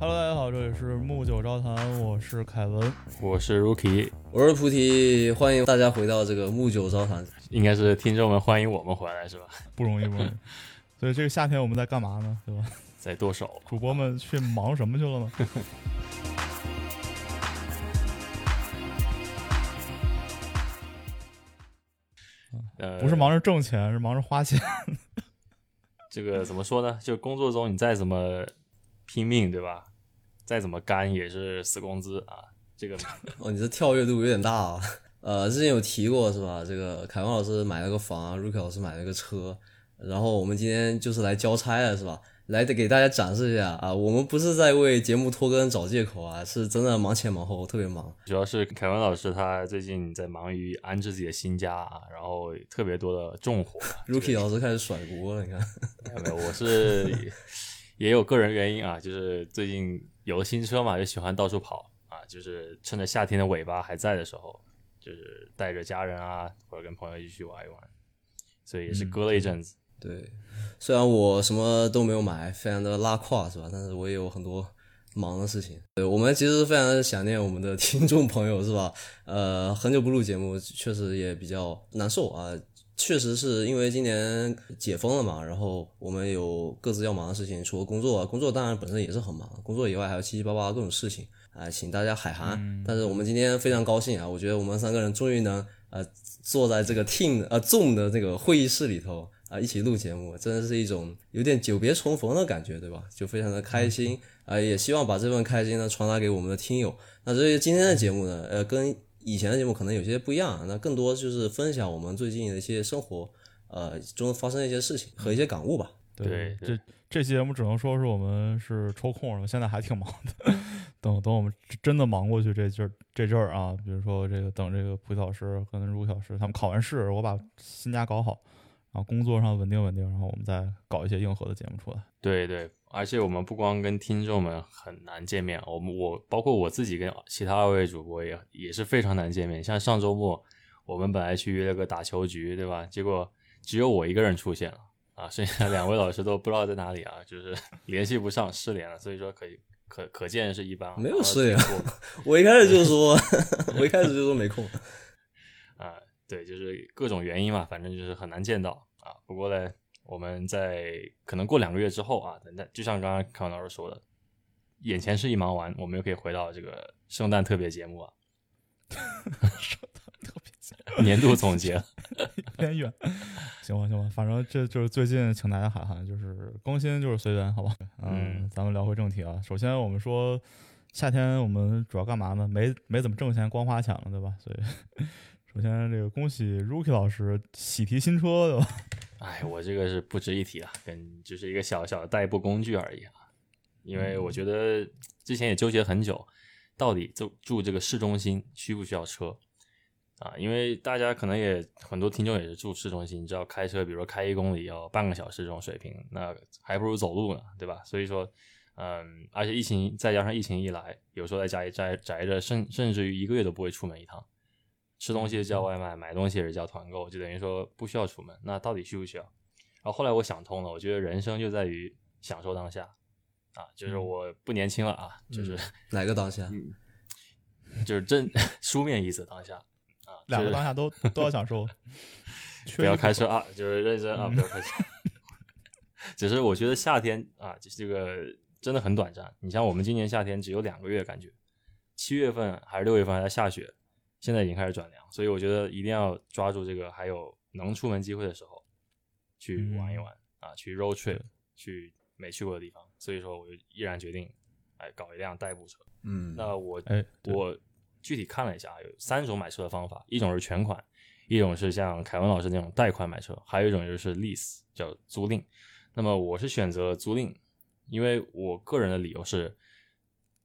Hello，大家好，这里是木九招谈，我是凯文。我是 Rookie，我是菩提，欢迎大家回到这个木九招谈。应该是听众们欢迎我们回来是吧？不容易，不容易。所以这个夏天我们在干嘛呢？对吧？在剁手。主播们去忙什么去了呢？呃，不是忙着挣钱，是忙着花钱。这个怎么说呢？就工作中你再怎么拼命，对吧？再怎么干也是死工资啊。这个 哦，你这跳跃度有点大啊。呃，之前有提过是吧？这个凯文老师买了个房，Rookie 老师买了个车，然后我们今天就是来交差了是吧？来给大家展示一下啊，我们不是在为节目拖更找借口啊，是真的忙前忙后，特别忙。主要是凯文老师他最近在忙于安置自己的新家啊，然后特别多的重活。Rookie 老师开始甩锅了，你看。没有，我是也有个人原因啊，就是最近有了新车嘛，就喜欢到处跑啊，就是趁着夏天的尾巴还在的时候，就是带着家人啊，或者跟朋友一起去玩一玩，所以也是割了一阵子。对，虽然我什么都没有买，非常的拉胯是吧？但是我也有很多忙的事情。对我们其实非常的想念我们的 听众朋友是吧？呃，很久不录节目，确实也比较难受啊。确实是因为今年解封了嘛，然后我们有各自要忙的事情，除了工作，工作当然本身也是很忙，工作以外还有七七八八各种事情啊，请大家海涵。但是我们今天非常高兴啊，我觉得我们三个人终于能呃坐在这个 team 呃 Zoom 的这个会议室里头。啊，一起录节目，真的是一种有点久别重逢的感觉，对吧？就非常的开心啊，也希望把这份开心呢传达给我们的听友。那所以今天的节目呢，呃，跟以前的节目可能有些不一样，那更多就是分享我们最近的一些生活，呃，中发生的一些事情和一些感悟吧。对，这这期节目只能说是我们是抽空了，现在还挺忙的。等 等，我们真的忙过去这阵这阵儿啊，比如说这个等这个蒲老师跟如老师他们考完试，我把新家搞好。然后工作上稳定稳定，然后我们再搞一些硬核的节目出来。对对，而且我们不光跟听众们很难见面，我们我包括我自己跟其他二位主播也也是非常难见面。像上周末我们本来去约了个打球局，对吧？结果只有我一个人出现了啊，剩下两位老师都不知道在哪里啊，就是 联系不上，失联了。所以说可以可可见是一般。没有失联，我一开始就说，我一开始就说没空啊。对，就是各种原因嘛，反正就是很难见到啊。不过呢，我们在可能过两个月之后啊，等待，就像刚刚康老师说的，眼前是一忙完，我们又可以回到这个圣诞特别节目啊。圣诞特别节目，年度总结 有点远，行吧，行吧，反正这就是最近请大家喊喊，就是更新就是随缘，好吧？嗯，咱们聊回正题啊。首先我们说夏天我们主要干嘛呢？没没怎么挣钱，光花钱了，对吧？所以。首先，这个恭喜 Rookie 老师喜提新车，对吧？哎，我这个是不值一提啊，跟就是一个小小的代步工具而已啊。因为我觉得之前也纠结很久，到底住住这个市中心需不需要车啊？因为大家可能也很多听众也是住市中心，你知道开车，比如说开一公里要半个小时这种水平，那还不如走路呢，对吧？所以说，嗯，而且疫情再加上疫情一来，有时候在家里宅宅着，甚甚至于一个月都不会出门一趟。吃东西叫外卖，买东西也是叫团购，就等于说不需要出门。那到底需不需要？然后后来我想通了，我觉得人生就在于享受当下啊，就是我不年轻了啊，就是哪个当下？就是真 书面意思当下啊，两个当下都都要享受。不要开车啊，就是认真啊，不要开车。只是我觉得夏天啊，这个真的很短暂。你像我们今年夏天只有两个月，感觉七月份还是六月份还在下雪。现在已经开始转凉，所以我觉得一定要抓住这个还有能出门机会的时候，去玩一玩啊，去 road trip，去没去过的地方。所以说，我就毅然决定，哎，搞一辆代步车。嗯，那我哎，我具体看了一下，有三种买车的方法，一种是全款，一种是像凯文老师那种贷款买车，还有一种就是 lease，叫租赁。那么我是选择租赁，因为我个人的理由是，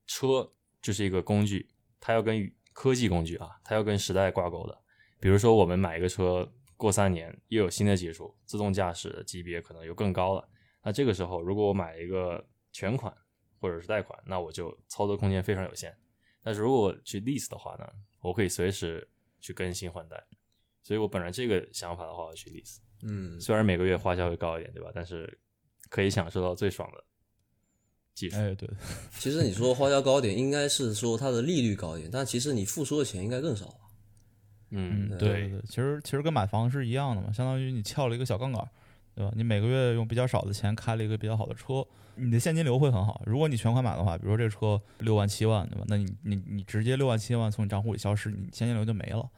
车就是一个工具，它要跟科技工具啊，它要跟时代挂钩的。比如说，我们买一个车，过三年又有新的技术，自动驾驶的级别可能又更高了。那这个时候，如果我买一个全款或者是贷款，那我就操作空间非常有限。但是如果我去 lease 的话呢，我可以随时去更新换代。所以我本来这个想法的话，我去 lease。嗯，虽然每个月花销会高一点，对吧？但是可以享受到最爽的技术。哎，对，其实你说花销高点，应该是说它的利率高一点，但其实你付出的钱应该更少吧？嗯，对对对，其实其实跟买房是一样的嘛，相当于你撬了一个小杠杆，对吧？你每个月用比较少的钱开了一个比较好的车，你的现金流会很好。如果你全款买的话，比如说这车六万七万，对吧？那你你你直接六万七万从你账户里消失，你现金流就没了，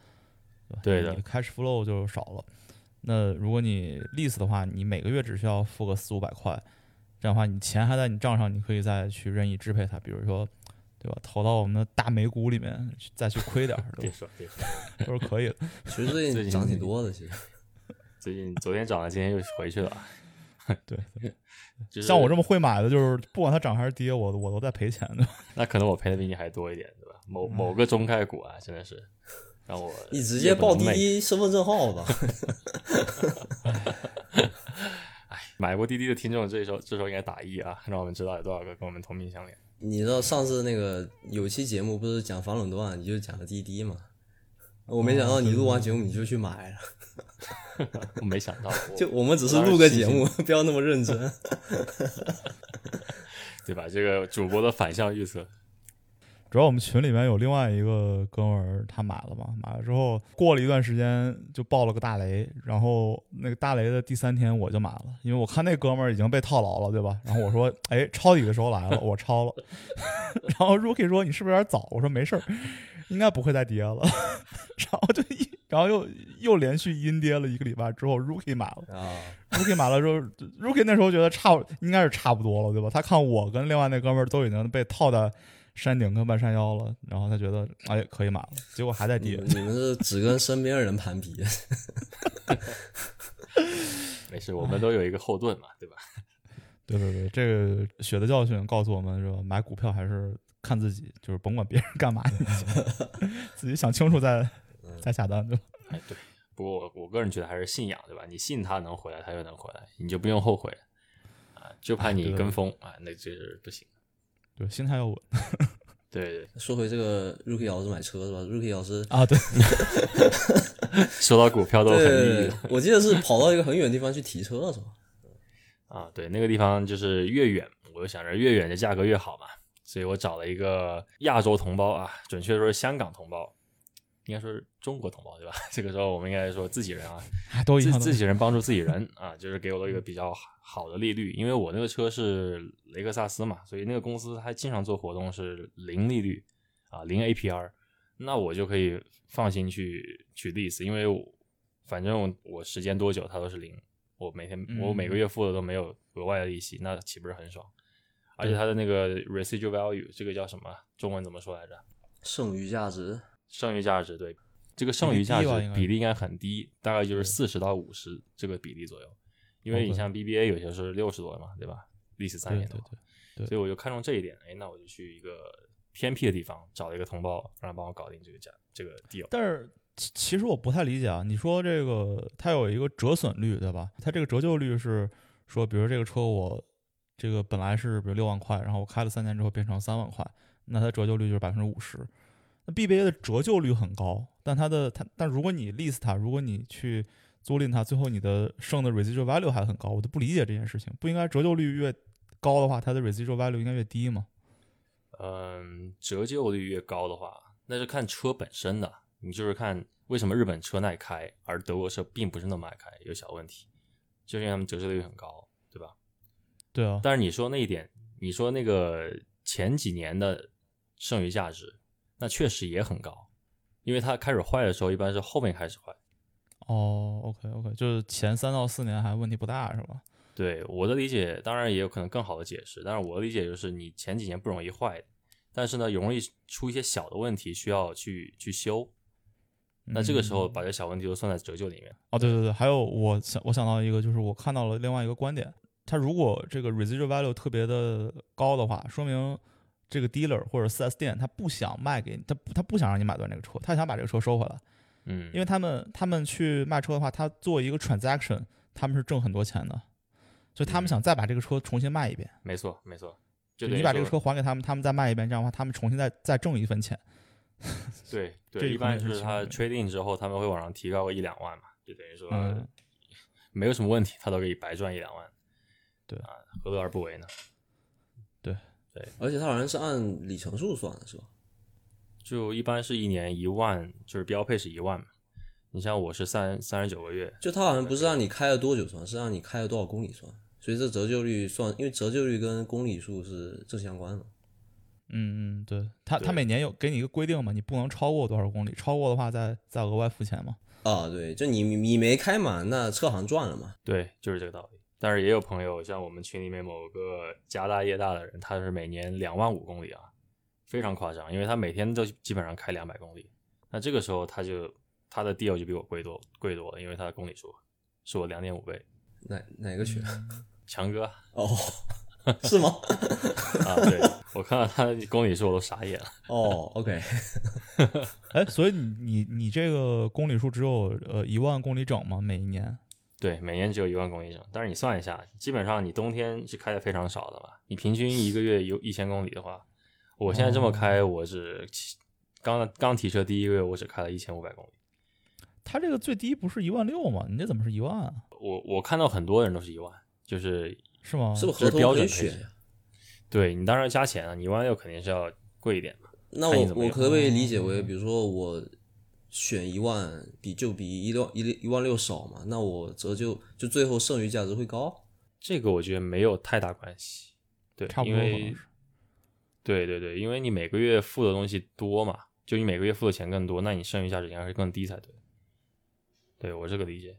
对吧？对的你 cash flow 就少了。那如果你 lease 的话，你每个月只需要付个四五百块，这样的话你钱还在你账上，你可以再去任意支配它，比如说，对吧？投到我们的大美股里面再去亏点儿，别？说别说，都是可以的。其实最最近近涨挺多的，其实。最近昨天涨了，今天又回去了。对，就是像我这么会买的，就是不管它涨还是跌，我我都在赔钱的。那可能我赔的比你还多一点，对吧？某某个中概股啊，真的是让我你直接报滴。滴身份证号吧。买过滴滴的听众，这时候这时候应该打一啊，让我们知道有多少个跟我们同病相怜。你知道上次那个有期节目不是讲防垄断，你就讲了滴滴嘛？我没想到你录完节目你就去买了，我没想到，我就我们只是录个节目，不要那么认真。对吧？这个主播的反向预测，主要我们群里面有另外一个哥们儿，他买了嘛，买了之后过了一段时间就爆了个大雷，然后那个大雷的第三天我就买了，因为我看那哥们儿已经被套牢了，对吧？然后我说，哎，抄底的时候来了，我抄了。然后 Rookie 说你是不是有点早？我说没事儿，应该不会再跌了。然后就一，然后又又连续阴跌了一个礼拜之后，Rookie 买了。啊，Rookie 买了之后，Rookie 那时候觉得差应该是差不多了，对吧？他看我跟另外那哥们儿都已经被套在山顶跟半山腰了，然后他觉得哎可以买了，结果还在跌你们。是只跟身边人攀比，没事，我们都有一个后盾嘛，对吧？对对对，这个血的教训告诉我们是吧？买股票还是看自己，就是甭管别人干嘛就行，自己想清楚再再下单，对吧？哎，对。不过我我个人觉得还是信仰，对吧？你信他能回来，他就能回来，你就不用后悔啊。就怕你跟风啊，那就是不行。对，心态要稳 对对，说回这个 Rookie 老师买车是吧？Rookie 老师，啊。对，说到股票都很抑对郁，我记得是跑到一个很远的地方去提车了是吧？啊。对，那个地方就是越远，我就想着越远的价格越好嘛，所以我找了一个亚洲同胞啊，准确说是香港同胞，应该说是中国同胞对吧？这个时候我们应该说自己人啊，哎都。自自己人帮助自己人 啊，就是给我了一个比较好的利率，因为我那个车是雷克萨斯嘛，所以那个公司它经常做活动是零利率啊，零 APR，那我就可以放心去去 lease，因为我反正我时间多久它都是零，我每天我每个月付的都没有额外的利息，那岂不是很爽？而且它的那个 residual value 这个叫什么？中文怎么说来着？剩余价值，剩余价值对，这个剩余价值比例应该很低，大概就是四十到五十这个比例左右。因为你像 BBA 有些是六十多嘛，对吧？历史三年多，对，对所以我就看中这一点，哎，那我就去一个偏僻的地方找了一个同胞，让他帮我搞定这个价这个 deal。但是其其实我不太理解啊，你说这个它有一个折损率，对吧？它这个折旧率是说，比如这个车我这个本来是比如六万块，然后我开了三年之后变成三万块，那它折旧率就是百分之五十。那 BBA 的折旧率很高，但它的它但如果你 lease 它，如果你去租赁它，最后你的剩的 residual value 还很高，我都不理解这件事情。不应该折旧率越高的话，它的 residual value 应该越低吗？嗯，折旧率越高的话，那是看车本身的。你就是看为什么日本车耐开，而德国车并不是那么爱开，有小问题，就是因为他们折旧率很高，对吧？对啊，但是你说那一点，你说那个前几年的剩余价值，那确实也很高，因为它开始坏的时候一般是后面开始坏。哦，OK OK，就是前三到四年还问题不大是吧？对我的理解，当然也有可能更好的解释，但是我的理解就是你前几年不容易坏，但是呢，容易出一些小的问题需要去去修。那这个时候把这小问题都算在折旧里面。哦，对对对，还有我想我想到一个，就是我看到了另外一个观点，它如果这个 residual value 特别的高的话，说明这个 dealer 或者 4S 店他不想卖给你，他他不想让你买断这个车，他想把这个车收回来，嗯，因为他们他们去卖车的话，他做一个 transaction，他们是挣很多钱的，所以他们想再把这个车重新卖一遍，没错没错，就你把这个车还给他们，他们再卖一遍，这样的话他们重新再再挣一分钱。对对，一般就是他行 trade in 之后，他们会往上提高个一两万嘛，就等于说嗯没有什么问题，他都可以白赚一两万。对啊，何乐而不为呢？而且它好像是按里程数算的，是吧？就一般是一年一万，就是标配是一万嘛。你像我是三三十九个月，就它好像不是让你开了多久算，是让你开了多少公里算，所以这折旧率算，因为折旧率跟公里数是正相关的。嗯嗯，对，它它每年有给你一个规定嘛，你不能超过多少公里，超过的话再再额外付钱嘛。啊，对，就你你没开满，那车行赚了嘛？对，就是这个道理。但是也有朋友，像我们群里面某个家大业大的人，他是每年两万五公里啊，非常夸张，因为他每天都基本上开两百公里。那这个时候他就他的 deal 就比我贵多贵多了，因为他的公里数是我两点五倍。哪哪个群？强哥哦，是吗？啊，对我看到他的公里数我都傻眼了。哦，OK，哎，所以你你你这个公里数只有呃一万公里整吗？每一年？对，每年只有一万公里整，但是你算一下，基本上你冬天是开的非常少的嘛。你平均一个月有一千公里的话，我现在这么开，我是刚刚提车第一个月，我只开了一千五百公里。它这个最低不是一万六吗？你这怎么是一万啊？我我看到很多人都是一万，就是是吗？是不是合同可以准配置选呀？对你当然加钱啊，你一万六肯定是要贵一点嘛。那我我可不可以理解为，比如说我选一万，比就比一六一一万六少嘛？那我折旧就最后剩余价值会高？这个我觉得没有太大关系，对，差不多可能因为是。对对对，因为你每个月付的东西多嘛，就你每个月付的钱更多，那你剩余价值应该是更低才对。对我这个理解，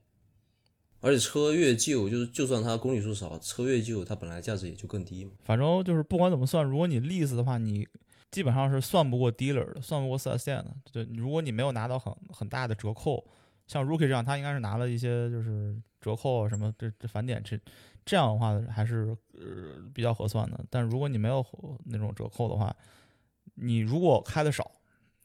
而且车越旧，就是就算它公里数少，车越旧，它本来价值也就更低嘛。反正就是不管怎么算，如果你 lease 的话，你基本上是算不过 dealer 的，算不过 4S 店的。对，如果你没有拿到很很大的折扣，像 Rookie 这样，他应该是拿了一些就是折扣啊什么这这返点这这样的话还是呃比较合算的。但如果你没有那种折扣的话，你如果开的少，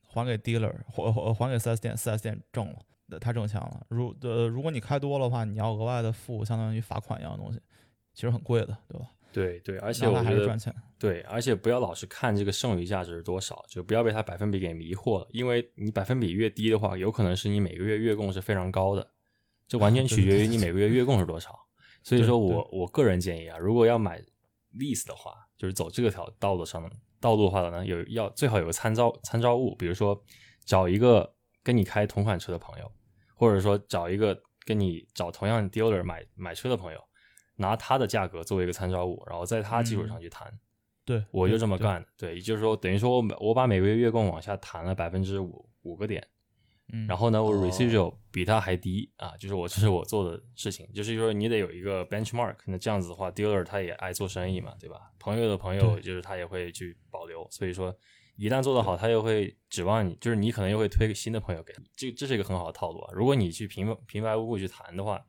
还给 dealer 还还还给 4S 店，4S 店挣了，那他挣钱了。如呃如果你开多了的话，你要额外的付相当于罚款一样的东西，其实很贵的，对吧？对对，而且我觉得。对，而且不要老是看这个剩余价值是多少，就不要被它百分比给迷惑了，因为你百分比越低的话，有可能是你每个月月供是非常高的，这完全 取决于你每个月月供是多少。所以说我我个人建议啊，如果要买 lease 的话，就是走这个条道路上道路的话呢，有要最好有个参照参照物，比如说找一个跟你开同款车的朋友，或者说找一个跟你找同样 dealer 买买车的朋友，拿它的价格作为一个参照物，然后在它基础上去谈。对，我就这么干的，对，也就是说，等于说我每我把每个月月供往下谈了百分之五五个点，嗯，然后呢，我哦。residual 比它还低啊，就是我这是我做的事情，就是说你得有一个 benchmark，那这样子的话，dealer 他也爱做生意嘛，对吧？朋友的朋友就是他也会去保留，所以说一旦做得好，他又会指望你，就是你可能又会推个新的朋友给他，这这是一个很好的套路啊。如果你去平平白无故去谈的话，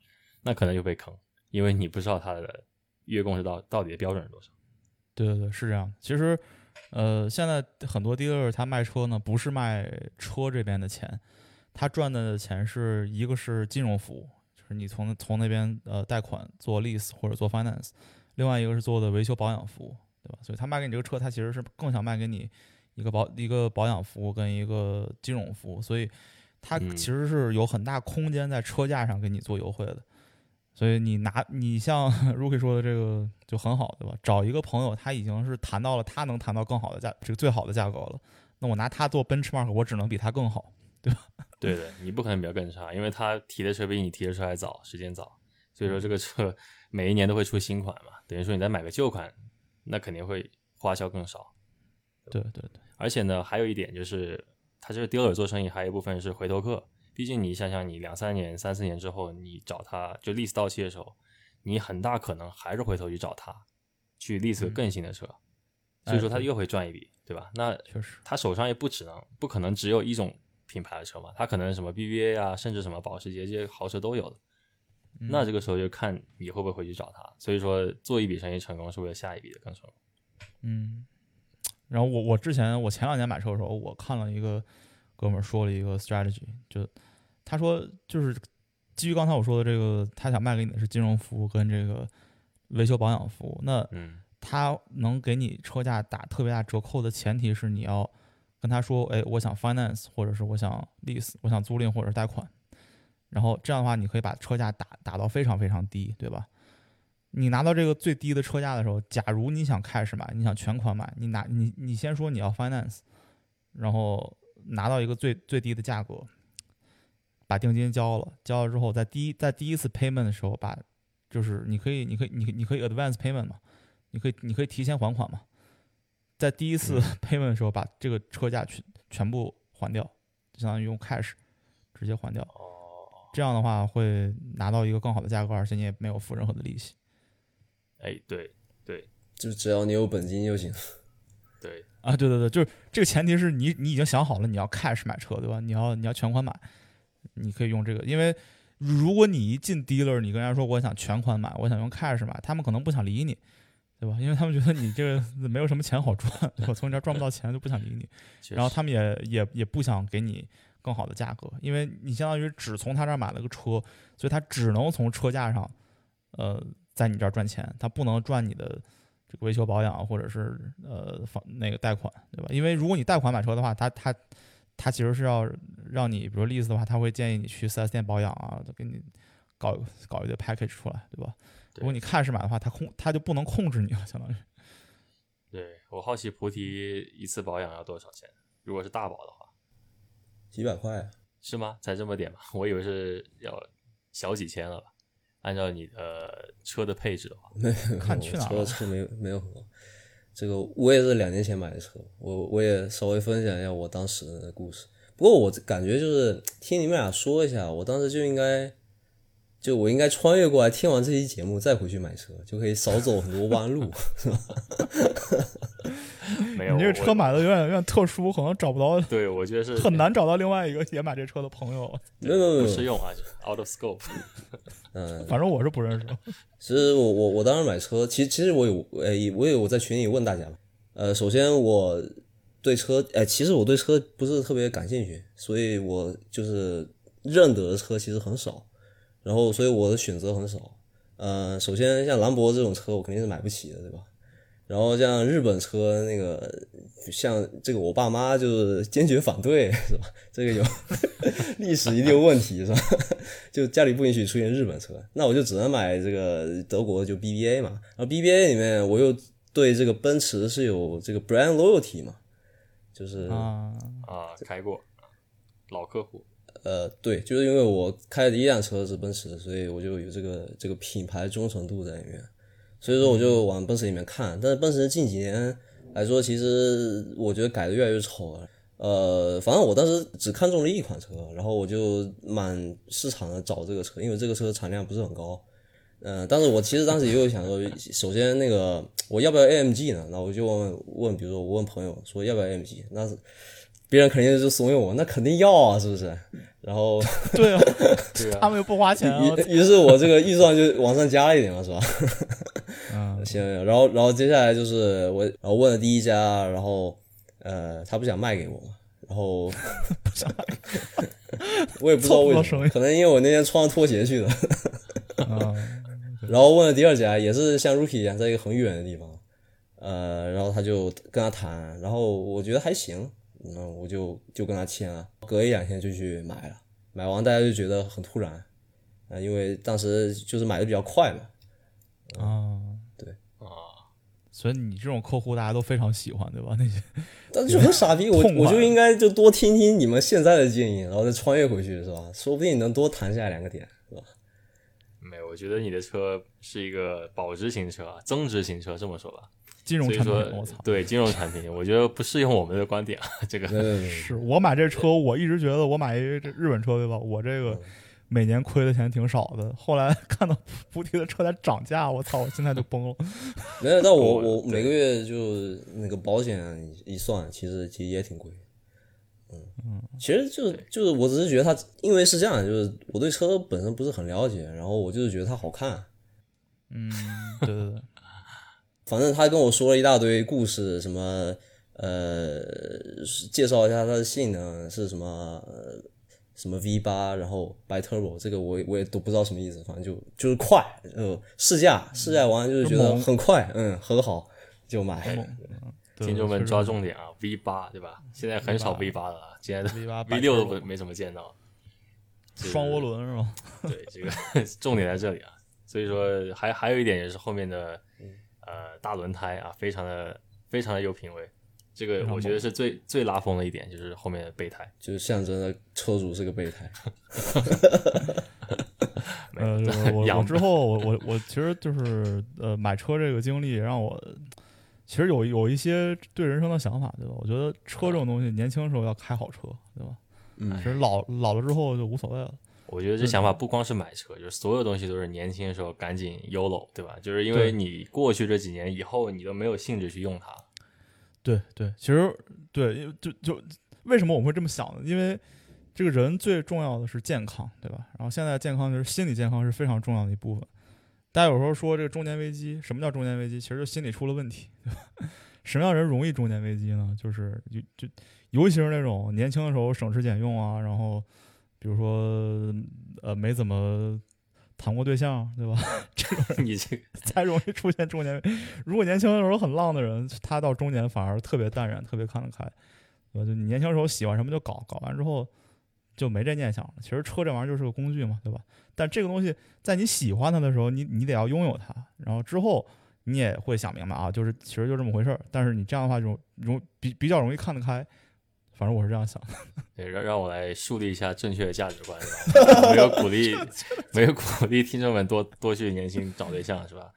那可能就被坑，因为你不知道他的月供是到到底的标准是多少。对对对，是这样。其实，呃，现在很多 dealer 他卖车呢，不是卖车这边的钱，他赚的钱是一个是金融服务，就是你从从那边呃贷款做 lease 或者做 finance，另外一个是做的维修保养服务，对吧？所以他卖给你这个车，他其实是更想卖给你一个保一个保养服务跟一个金融服务，所以他嗯其实是有很大空间在车价上给你做优惠的。所以你拿你像 Rookie 说的这个就很好，对吧？找一个朋友，他已经是谈到了他能谈到更好的价，这个最好的价格了。那我拿他做 benchmark，我只能比他更好。对吧？对的，你不可能比他更差，因为他提的车比你提的车还早，时间早，所以说这个车每一年都会出新款嘛，等于说你再买个旧款，那肯定会花销更少。对对对，而且呢，还有一点就是，他这个 dealer 做生意还有一部分是回头客，毕竟你想想，你两三年、三四年之后，你找他就 lease 到期的时候，你很大可能还是回头去找他，去 lease 更新的车，所以说他又会赚一笔，对吧？那确实，他手上也不只能不可能只有一种品牌的车嘛，他可能什么 BBA 啊，甚至什么保时捷这些豪车都有的。嗯那这个时候就看你会不会回去找他。所以说做一笔生意成功是为了下一笔的更成功。嗯，然后我我之前我前两年买车的时候，我看了一个哥们儿说了一个 strategy，就他说就是基于刚才我说的这个，他想卖给你的是金融服务跟这个维修保养服务，那嗯他能给你车价打特别大折扣的前提是你要跟他说，哎，我想 finance，或者是我想 lease，我想租赁或者是贷款，然后这样的话，你可以把车价打打到非常非常低，对吧？你拿到这个最低的车价的时候，假如你想 cash 买，你想全款买，你拿你你先说你要 finance，然后拿到一个最最低的价格，把定金交了，交了之后，在第一在第一次 payment 的时候，把就是你可以你可以你可以你可以 advance payment 嘛，你可以你可以提前还款嘛，在第一次 payment 的时候，把这个车价全全部还掉，相当于用 cash 直接还掉。哦，这样的话会拿到一个更好的价格，而且你也没有付任何的利息哎，对对就只要你有本金就行。对，啊！对对对，就是这个前提是你你已经想好了你要 cash 买车，对吧？你要你要全款买，你可以用这个，因为如果你一进 dealer，你跟人家说我想全款买，我想用 cash 买，他们可能不想理你，对吧？因为他们觉得你这个 没有什么钱好赚，我？从你这儿赚不到钱就不想理你。然后他们也也也不想给你更好的价格，因为你相当于只从他这儿买了个车，所以他只能从车价上，呃，在你这儿赚钱，他不能赚你的这个维修保养或者是呃房那个贷款，对吧？因为如果你贷款买车的话，他他他其实是要让你，比如 lease 的话，他会建议你去 4S 店保养啊，都给你搞搞一堆 package 出来，对吧？对如果你 cash 买的话，他控他就不能控制你了，相当于。对我好奇菩提一次保养要多少钱？如果是大保的话，几百块，是吗？才这么点吗？我以为是要小几千了吧？按照你的车的配置的话，看去哪儿了车车没有没有很高。这个我也是两年前买的车，我我也稍微分享一下我当时的故事。不过我感觉就是听你们俩说一下，我当时就应该，就我应该穿越过来，听完这期节目再回去买车，就可以少走很多弯路，是吧？没有你这个车买的有点有点特殊，可能找不到，对，我觉得是很难找到另外一个也买这车的朋友。没有没有没有不适，用啊，out of scope。嗯，反正我是不认识。其实我我我当时买车，其实其实我有诶，我有我在群里问大家嘛，呃，首先我对车，哎，其实我对车不是特别感兴趣，所以我就是认得的车其实很少，然后所以我的选择很少。呃，首先像兰博这种车，我肯定是买不起的，对吧？然后像日本车那个，像这个我爸妈就是坚决反对，是吧？这个有 历史一定有问题，是吧？就家里不允许出现日本车，那我就只能买这个德国就 BBA 嘛。然后 BBA 里面我又对这个奔驰是有这个 brand loyalty 嘛，就是啊，啊，开过，老客户。呃，对，就是因为我开的第一辆车是奔驰，所以我就有这个这个品牌忠诚度在里面，所以说我就往奔驰里面看。但是奔驰近几年来说，其实我觉得改的越来越丑了。呃，反正我当时只看中了一款车，然后我就满市场的找这个车，因为这个车产量不是很高。嗯、但是我其实当时也有想说，首先那个我要不要 AMG 呢？那我就问问，比如说我问朋友说要不要 AMG，那是别人肯定就怂恿我，那肯定要啊，是不是？然后 对啊，对啊他们又不花钱啊。于于是我这个预算就往上加了一点了，是吧？嗯，行，然后然后接下来就是我，然后问了第一家，然后呃，他不想卖给我，然后不想卖，我也不知道为什么，可能因为我那天穿拖鞋去的。啊，然后问了第二家，也是像 Rookie 一样，在一个很远的地方，呃，然后他就跟他谈，然后我觉得还行，那我就就跟他签了，隔一两天就去买了，买完大家就觉得很突然，啊、因为当时就是买的比较快嘛，啊，对啊，所以你这种客户大家都非常喜欢，对吧？那些但是就很傻逼，我 我就应该就多听听你们现在的建议，然后再穿越回去，是吧？说不定能多谈下来两个点，是吧？没有，我觉得你的车是一个保值型车啊，增值型车，这么说吧。金融产品，所以说我操，，对金融产品，我觉得不适用我们的观点啊。这个对对对，是我买这车，我一直觉得我买一这日本车，对吧？我这个每年亏的钱挺少的。后来看到菩提的车在涨价，我操，我现在就崩了。没有，但我我我每个月就那个保险一算，其实其实也挺贵。嗯其实就是就是我只是觉得它，因为是这样，就是我对车本身不是很了解，然后我就是觉得它好看。嗯，对对对，反正他跟我说了一大堆故事，什么呃，介绍一下它的性能是什么，呃、什么 V 八，然后 By Turbo，这个我我也都不知道什么意思，反正就就是快，呃，试驾试驾完就是觉得很快，嗯，很好，就买。对听众们抓重点啊，V 八对吧？现在很少 V 八了啊，现在 V 八 V 六都不没怎么见到。双涡轮是吗？对，这个 重点在这里啊。所以说还还有一点也是后面的呃大轮胎啊，非常的非常的有品位。这个我觉得是最最拉风的一点，就是后面的备胎，就是象征着车主是个备胎。呃，我我之后我我我其实就是呃买车这个经历让我其实有有一些对人生的想法，对吧？我觉得车这种东西，年轻的时候要开好车，对吧？嗯其实老老了之后就无所谓了。我觉得这想法不光是买车，就是所有东西都是年轻的时候赶紧 YOLO，对吧？就是因为你过去这几年以后，你都没有兴致去用它。对对，其实对，就就为什么我们会这么想呢？因为这个人最重要的是健康，对吧？然后现在健康就是心理健康是非常重要的一部分。大家有时候说这个中年危机，什么叫中年危机？其实就心理出了问题，对吧？什么样人容易中年危机呢？就是就就尤其是那种年轻的时候省吃俭用啊，然后比如说呃没怎么谈过对象，对吧？你这个 才容易出现中年。如果年轻的时候很浪的人，他到中年反而特别淡然，特别看得开，对吧？就你年轻时候喜欢什么就搞，搞完之后就没这念想了。其实车这玩意儿就是个工具嘛，对吧？但这个东西在你喜欢它的时候，你你得要拥有它，然后之后你也会想明白啊，就是其实就这么回事儿。但是你这样的话就容比比较容易看得开，反正我是这样想的。对让让我来树立一下正确的价值观，是吧？没有鼓励，没有鼓励听众们多多去年轻找对象，是吧？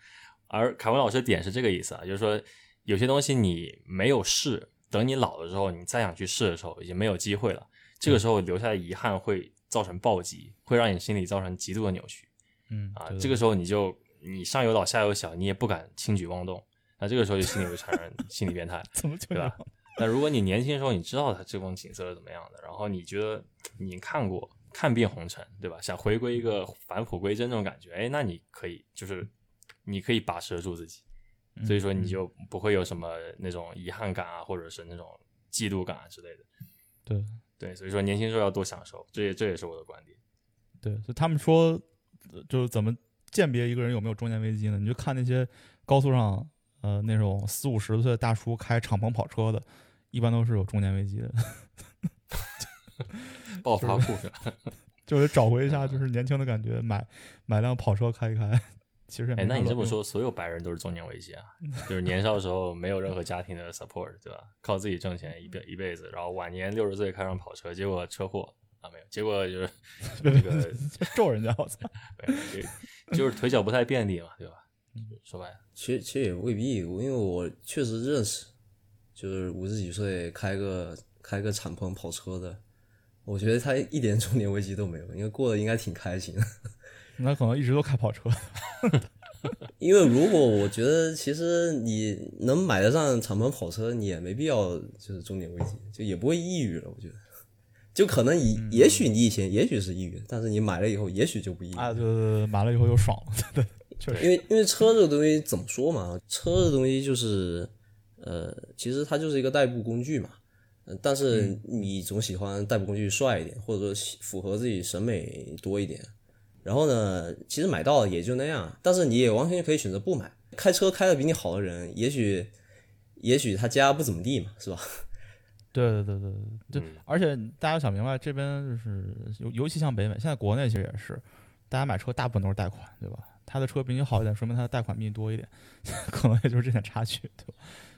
而凯文老师的点是这个意思啊，就是说有些东西你没有试，等你老了之后，你再想去试的时候，已经没有机会了。这个时候留下的遗憾会造成暴击，会让你心里造成极度的扭曲嗯啊。这个时候你就你上有老下有小，你也不敢轻举妄动，那这个时候就心里会产生 心理变态。怎么就对吧？但如果你年轻的时候你知道它这种景色是怎么样的，然后你觉得你看过看遍红尘，对吧？想回归一个返璞归真这种感觉，哎，那你可以就是你可以把持得住自己，所以说你就不会有什么那种遗憾感啊，或者是那种嫉妒感啊之类的。对对，所以说年轻时候要多享受，这也这也是我的观点。对，就他们说，呃就是怎么鉴别一个人有没有中年危机呢？你就看那些高速上，呃，那种四五十岁的大叔开敞篷跑车的，一般都是有中年危机的，爆发户 是吧？就得找回一下就是年轻的感觉，买买辆跑车开一开。其实哎，那你这么说，所有白人都是中年危机啊？就是年少的时候没有任何家庭的 support，对吧？靠自己挣钱一辈一辈子，然后晚年六十岁开上跑车，结果车祸啊没有，结果就是那个咒人家，我操！没有就就是腿脚不太便利嘛，对吧？说白了，其实其实也未必，因为我确实认识，就是五十几岁开个开个敞篷跑车的，我觉得他一点中年危机都没有，因为过得应该挺开心的。那可能一直都开跑车，因为如果我觉得其实你能买得上敞篷跑车，你也没必要就是中年危机，就也不会抑郁了。我觉得，就可能以、嗯也许你以前也许是抑郁，但是你买了以后，也许就不抑郁。啊，对对对，买了以后又爽了，对，确实，因为因为车这个东西怎么说嘛，车这东西就是，呃，其实它就是一个代步工具嘛。呃但是你总喜欢代步工具帅一点，或者说喜符合自己审美多一点。然后呢，其实买到也就那样，但是你也完全可以选择不买。开车开的比你好的人，也许也许他家不怎么地嘛，是吧？对对对对对，对嗯而且大家想明白，这边就是尤尤其像北美，现在国内其实也是，大家买车大部分都是贷款，对吧？他的车比你好一点，说明他的贷款比你多一点，可能也就是这点差距，对吧？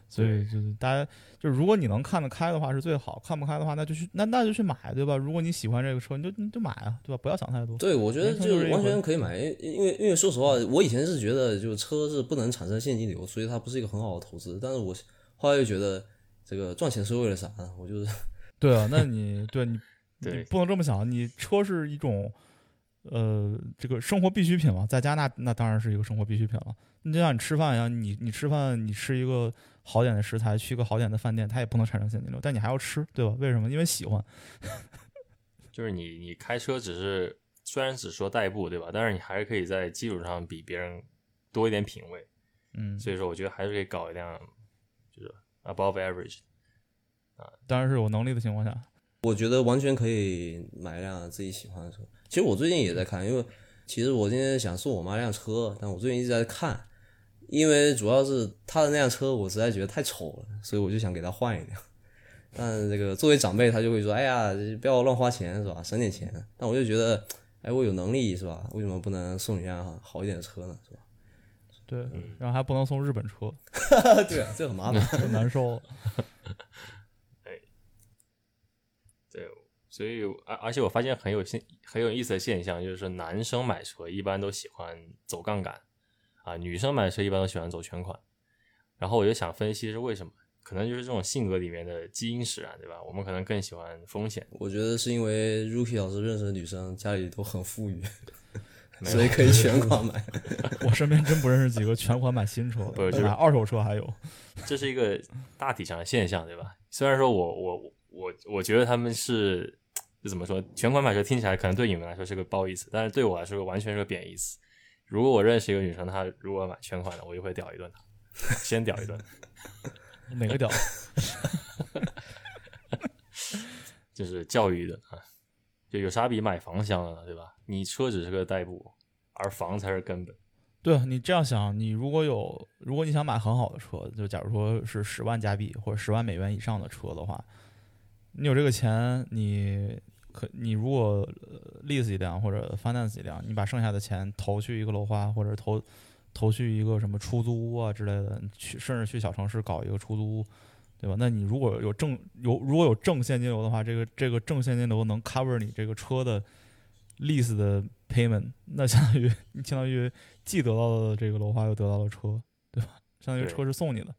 所以就是大家就是，如果你能看得开的话是最好，看不开的话那就去那那就去买，对吧？如果你喜欢这个车，你就你就买啊，对吧？不要想太多。对，我觉得就是完全可以买，因为因为因为说实话，我以前是觉得就是车是不能产生现金流，所以它不是一个很好的投资。但是我后来又觉得这个赚钱是为了啥呢？我就是对啊，那你对你 你不能这么想，你车是一种呃这个生活必需品嘛，在家那那当然是一个生活必需品了。你就像你吃饭一样，你你吃饭你吃一个好点的食材，去个好点的饭店，它也不能产生现金流，但你还要吃，对吧？为什么？因为喜欢。就是你你开车只是虽然只说代步，对吧？但是你还是可以在基础上比别人多一点品味，嗯，所以说我觉得还是可以搞一辆就是 above average 啊。当然是有能力的情况下。我觉得完全可以买一辆自己喜欢的车。其实我最近也在看，因为其实我今天想送我妈一辆车，但我最近一直在看，因为主要是他的那辆车我实在觉得太丑了，所以我就想给他换一辆。但这个作为长辈，他就会说：“哎呀，不要乱花钱，是吧？省点钱。”但我就觉得，哎，我有能力是吧？为什么不能送你辆好一点的车呢？是吧？对，然后还不能送日本车，对啊，这很麻烦。很难受。对，所以而而且我发现很有现很有意思的现象，就是男生买车一般都喜欢走杠杆，啊，女生买车一般都喜欢走全款。然后我就想分析是为什么，可能就是这种性格里面的基因使然，对吧？我们可能更喜欢风险。我觉得是因为 Rookie 老师认识的女生家里都很富裕，所以可以全款买。我身边真不认识几个全款买新车，不是就是二手车还有。这是一个大体上的现象，对吧？虽然说我我我我觉得他们是就怎么说，全款买车听起来可能对你们来说是个褒义词，但是对我来说完全是个贬义词。如果我认识一个女生，她如果买全款的，我就会屌一顿她，先屌一顿，哪个屌？就是教育一顿啊。就有啥比买房香的呢，对吧？你车只是个代步，而房才是根本。对啊，你这样想，你如果有，如果你想买很好的车，就假如说是十万加币或者十万美元以上的车的话，你有这个钱，你可你如果呃 lease 一辆或者 finance 一辆，你把剩下的钱投去一个楼花或者投投去一个什么出租屋啊之类的，去甚至去小城市搞一个出租屋，对吧？那你如果有正有如果有正现金流的话，这个这个正现金流能 cover 你这个车的 lease 的 payment，那相当于你相当于既得到了这个楼花，又得到了车，对吧？相当于车是送你的。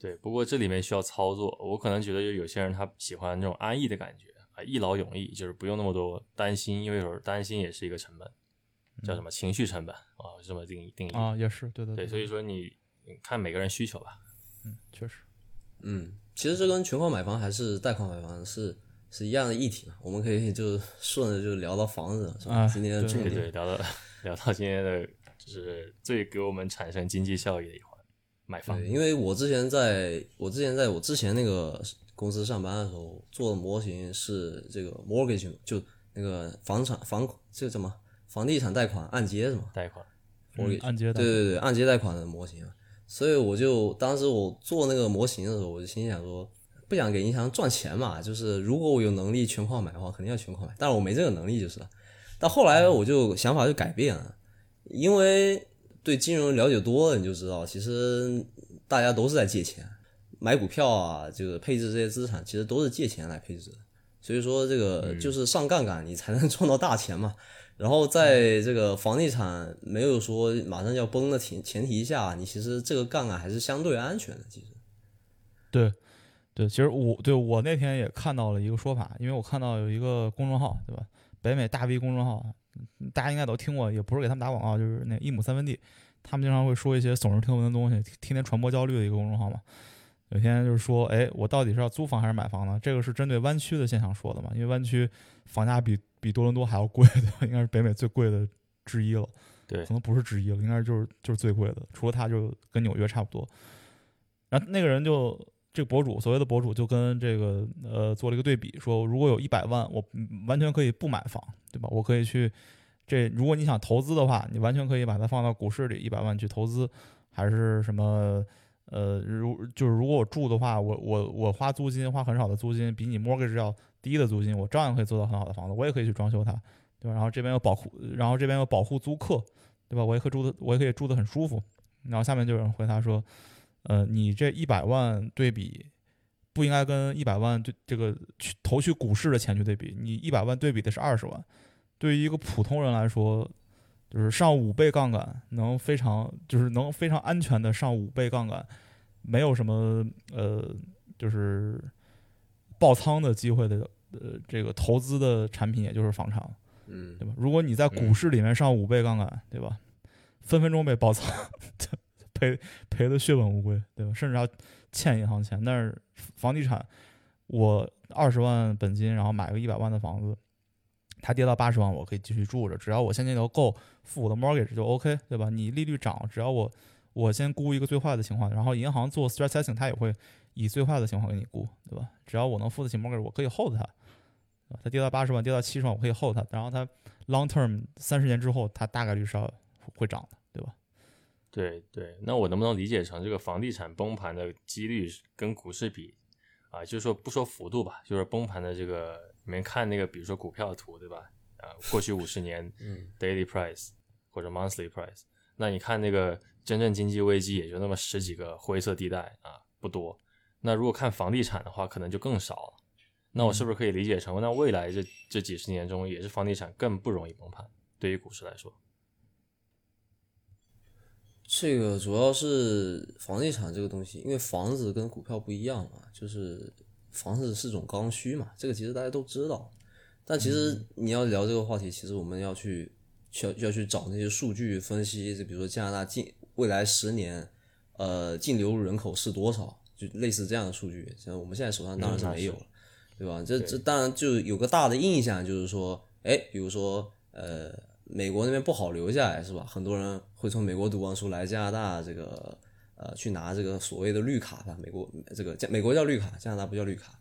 对，不过这里面需要操作。我可能觉得就有些人他喜欢那种安逸的感觉啊，一劳永逸，就是不用那么多担心，因为有时候担心也是一个成本，叫什么情绪成本啊，这么定义定义。啊，也是，对对对，所以说你你看每个人需求吧。嗯，确实，嗯，其实这跟全款买房还是贷款买房是是一样的议题嘛。我们可以就 顺着就聊到房子，是吧？啊今天重点。对对，聊到聊到今天的，就是最给我们产生经济效益的一环，买房。对，因为我之前在我之前在我之前那个公司上班的时候做的模型是这个 mortgage，就那个房产房这个什么房地产贷款按揭是吗？贷款，嗯 mortgage 按揭贷对对对，按揭贷款的模型啊。所以我就当时我做那个模型的时候，我就心想说，不想给银行赚钱嘛，就是如果我有能力全款买的话，肯定要全款买，但是我没这个能力就是了。但后来我就想法就改变了，因为对金融了解多了，你就知道，其实大家都是在借钱，买股票啊，这个配置这些资产，其实都是借钱来配置的。所以说，这个就是上杠杆，你才能 赚到大钱嘛。然后在这个房地产没有说马上要崩的前前提下，你其实这个杠杆还是相对安全的。其实，对，对，其实我对我那天也看到了一个说法，因为我看到有一个公众号，对吧？北美大 V 公众号，嗯大家应该都听过，也不是给他们打广告，就是那一亩三分地，他们经常会说一些耸人听闻的东西，天天传播焦虑的一个公众号嘛。有一天就是说，哎，我到底是要租房还是买房呢？这个是针对湾区的现象说的嘛？因为湾区房价比比多伦多还要贵，对吧？应该是北美最贵的之一了。对可能不是之一了，应该就是就是最贵的，除了它就跟纽约差不多。然后那个人就这个博主，所谓的博主就跟这个呃做了一个对比，说如果有一百万，我嗯完全可以不买房，对吧？我可以去这，如果你想投资的话，你完全可以把它放到股市里，一百万去投资，还是什么？呃，如就是如果我住的话，我我我花租金花很少的租金，比你 mortgage 要低的租金，我照样可以做到很好的房子，我也可以去装修它，对吧？然后这边有保护，然后这边有保护租客，对吧？我也可以住的，我也可以住的很舒服。然后下面就有人回答说，呃，你这一百万对比，不应该跟一百万对这个去投去股市的钱去对比，你一百万对比的是二十万，对于一个普通人来说，就是上五倍杠杆，能非常就是能非常安全的上五倍杠杆，没有什么呃，就是爆仓的机会的呃这个投资的产品，也就是房产了。嗯对吧？如果你在股市里面上五倍杠杆，对吧？分分钟被爆仓，赔赔的血本无归，对吧？甚至要欠银行钱。但是房地产，我二十万本金，然后买个一百万的房子，它跌到八十万，我可以继续住着，只要我现金流够付我的 mortgage 就 OK，对吧？你利率涨，只要我我先估一个最坏的情况，然后银行做 stress testing，它也会以最坏的情况给你估，对吧？只要我能付得起 mortgage，我可以 hold 它。它跌到八十万，跌到七十万，我可以 hold 它，然后它 long term 三十年之后，它大概率是要会涨的，对吧？对对，那我能不能理解成这个房地产崩盘的几率跟股市比啊？就是说不说幅度吧，就是崩盘的这个，你们看那个，比如说股票图，对吧？啊，过去五十年嗯 daily price 或者 monthly price。那你看那个真正经济危机也就那么十几个灰色地带啊，不多。那如果看房地产的话，可能就更少了。那我是不是可以理解成，那未来这这几十年中，也是房地产更不容易崩盘？对于股市来说，这个主要是房地产这个东西，因为房子跟股票不一样嘛，就是房子是种刚需嘛，这个其实大家都知道。但其实你要聊这个话题，其实我们要去需要要去找那些数据分析，就比如说加拿大近未来十年，呃，净流入人口是多少，就类似这样的数据。像我们现在手上当然是没有了，对吧？这这当然就有个大的印象，就是说，哎，比如说，呃，美国那边不好留下来，是吧？很多人会从美国读完书来加拿大，这个呃，去拿这个所谓的绿卡吧。美国这个加美国叫绿卡，加拿大不叫绿卡，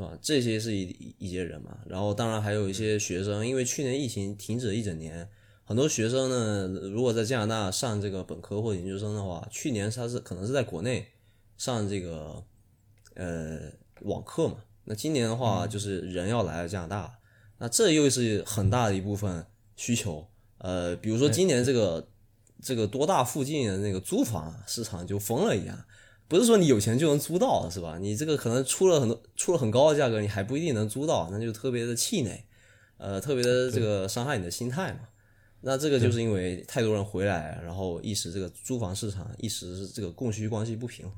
是吧？这些是一一一些人嘛。然后当然还有一些学生，因为去年疫情停止了一整年，很多学生呢，如果在加拿大上这个本科或者研究生的话，去年他是可能是在国内上这个呃网课嘛。那今年的话，就是人要来加拿大，那这又是很大的一部分需求。呃，比如说今年这个这个多大附近的那个租房市场就疯了一样，不是说你有钱就能租到，是吧？你这个可能出了很多出了很高的价格，你还不一定能租到，那就特别的气馁，呃，特别的这个伤害你的心态嘛。那这个就是因为太多人回来，然后一时这个租房市场一时这个供需关系不平。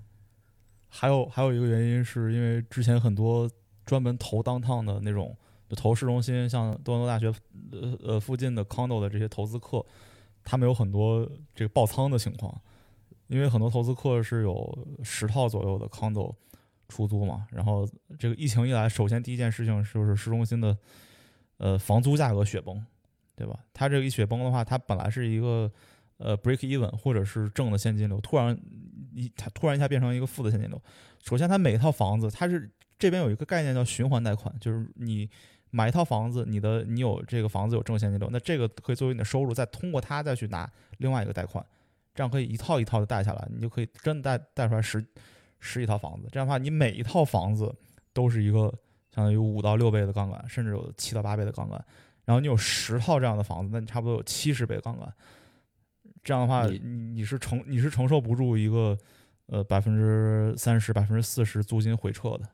还有还有一个原因是因为之前很多专门投当趟的那种，就投市中心，像多伦多大学呃呃附近的 condo 的这些投资客，他们有很多这个爆仓的情况，因为很多投资客是有十套左右的 condo 出租嘛，然后这个疫情一来，首先第一件事情就是市中心的呃房租价格雪崩，对吧？它这个一雪崩的话，它本来是一个呃 break even 或者是正的现金流，突然一它突然一下变成一个负的现金流。首先，它每一套房子，它是这边有一个概念叫循环贷款，就是你买一套房子，你的你有这个房子有正现金流，那这个可以作为你的收入，再通过它再去拿另外一个贷款，这样可以一套一套的贷下来，你就可以真的贷贷出来十十几套房子。这样的话，你每一套房子都是一个相当于五到六倍的杠杆，甚至有七到八倍的杠杆。然后你有十套这样的房子，那你差不多有七十倍杠杆。这样的话，你是承你是承受不住一个呃百分之三十、百分之四十租金回撤的，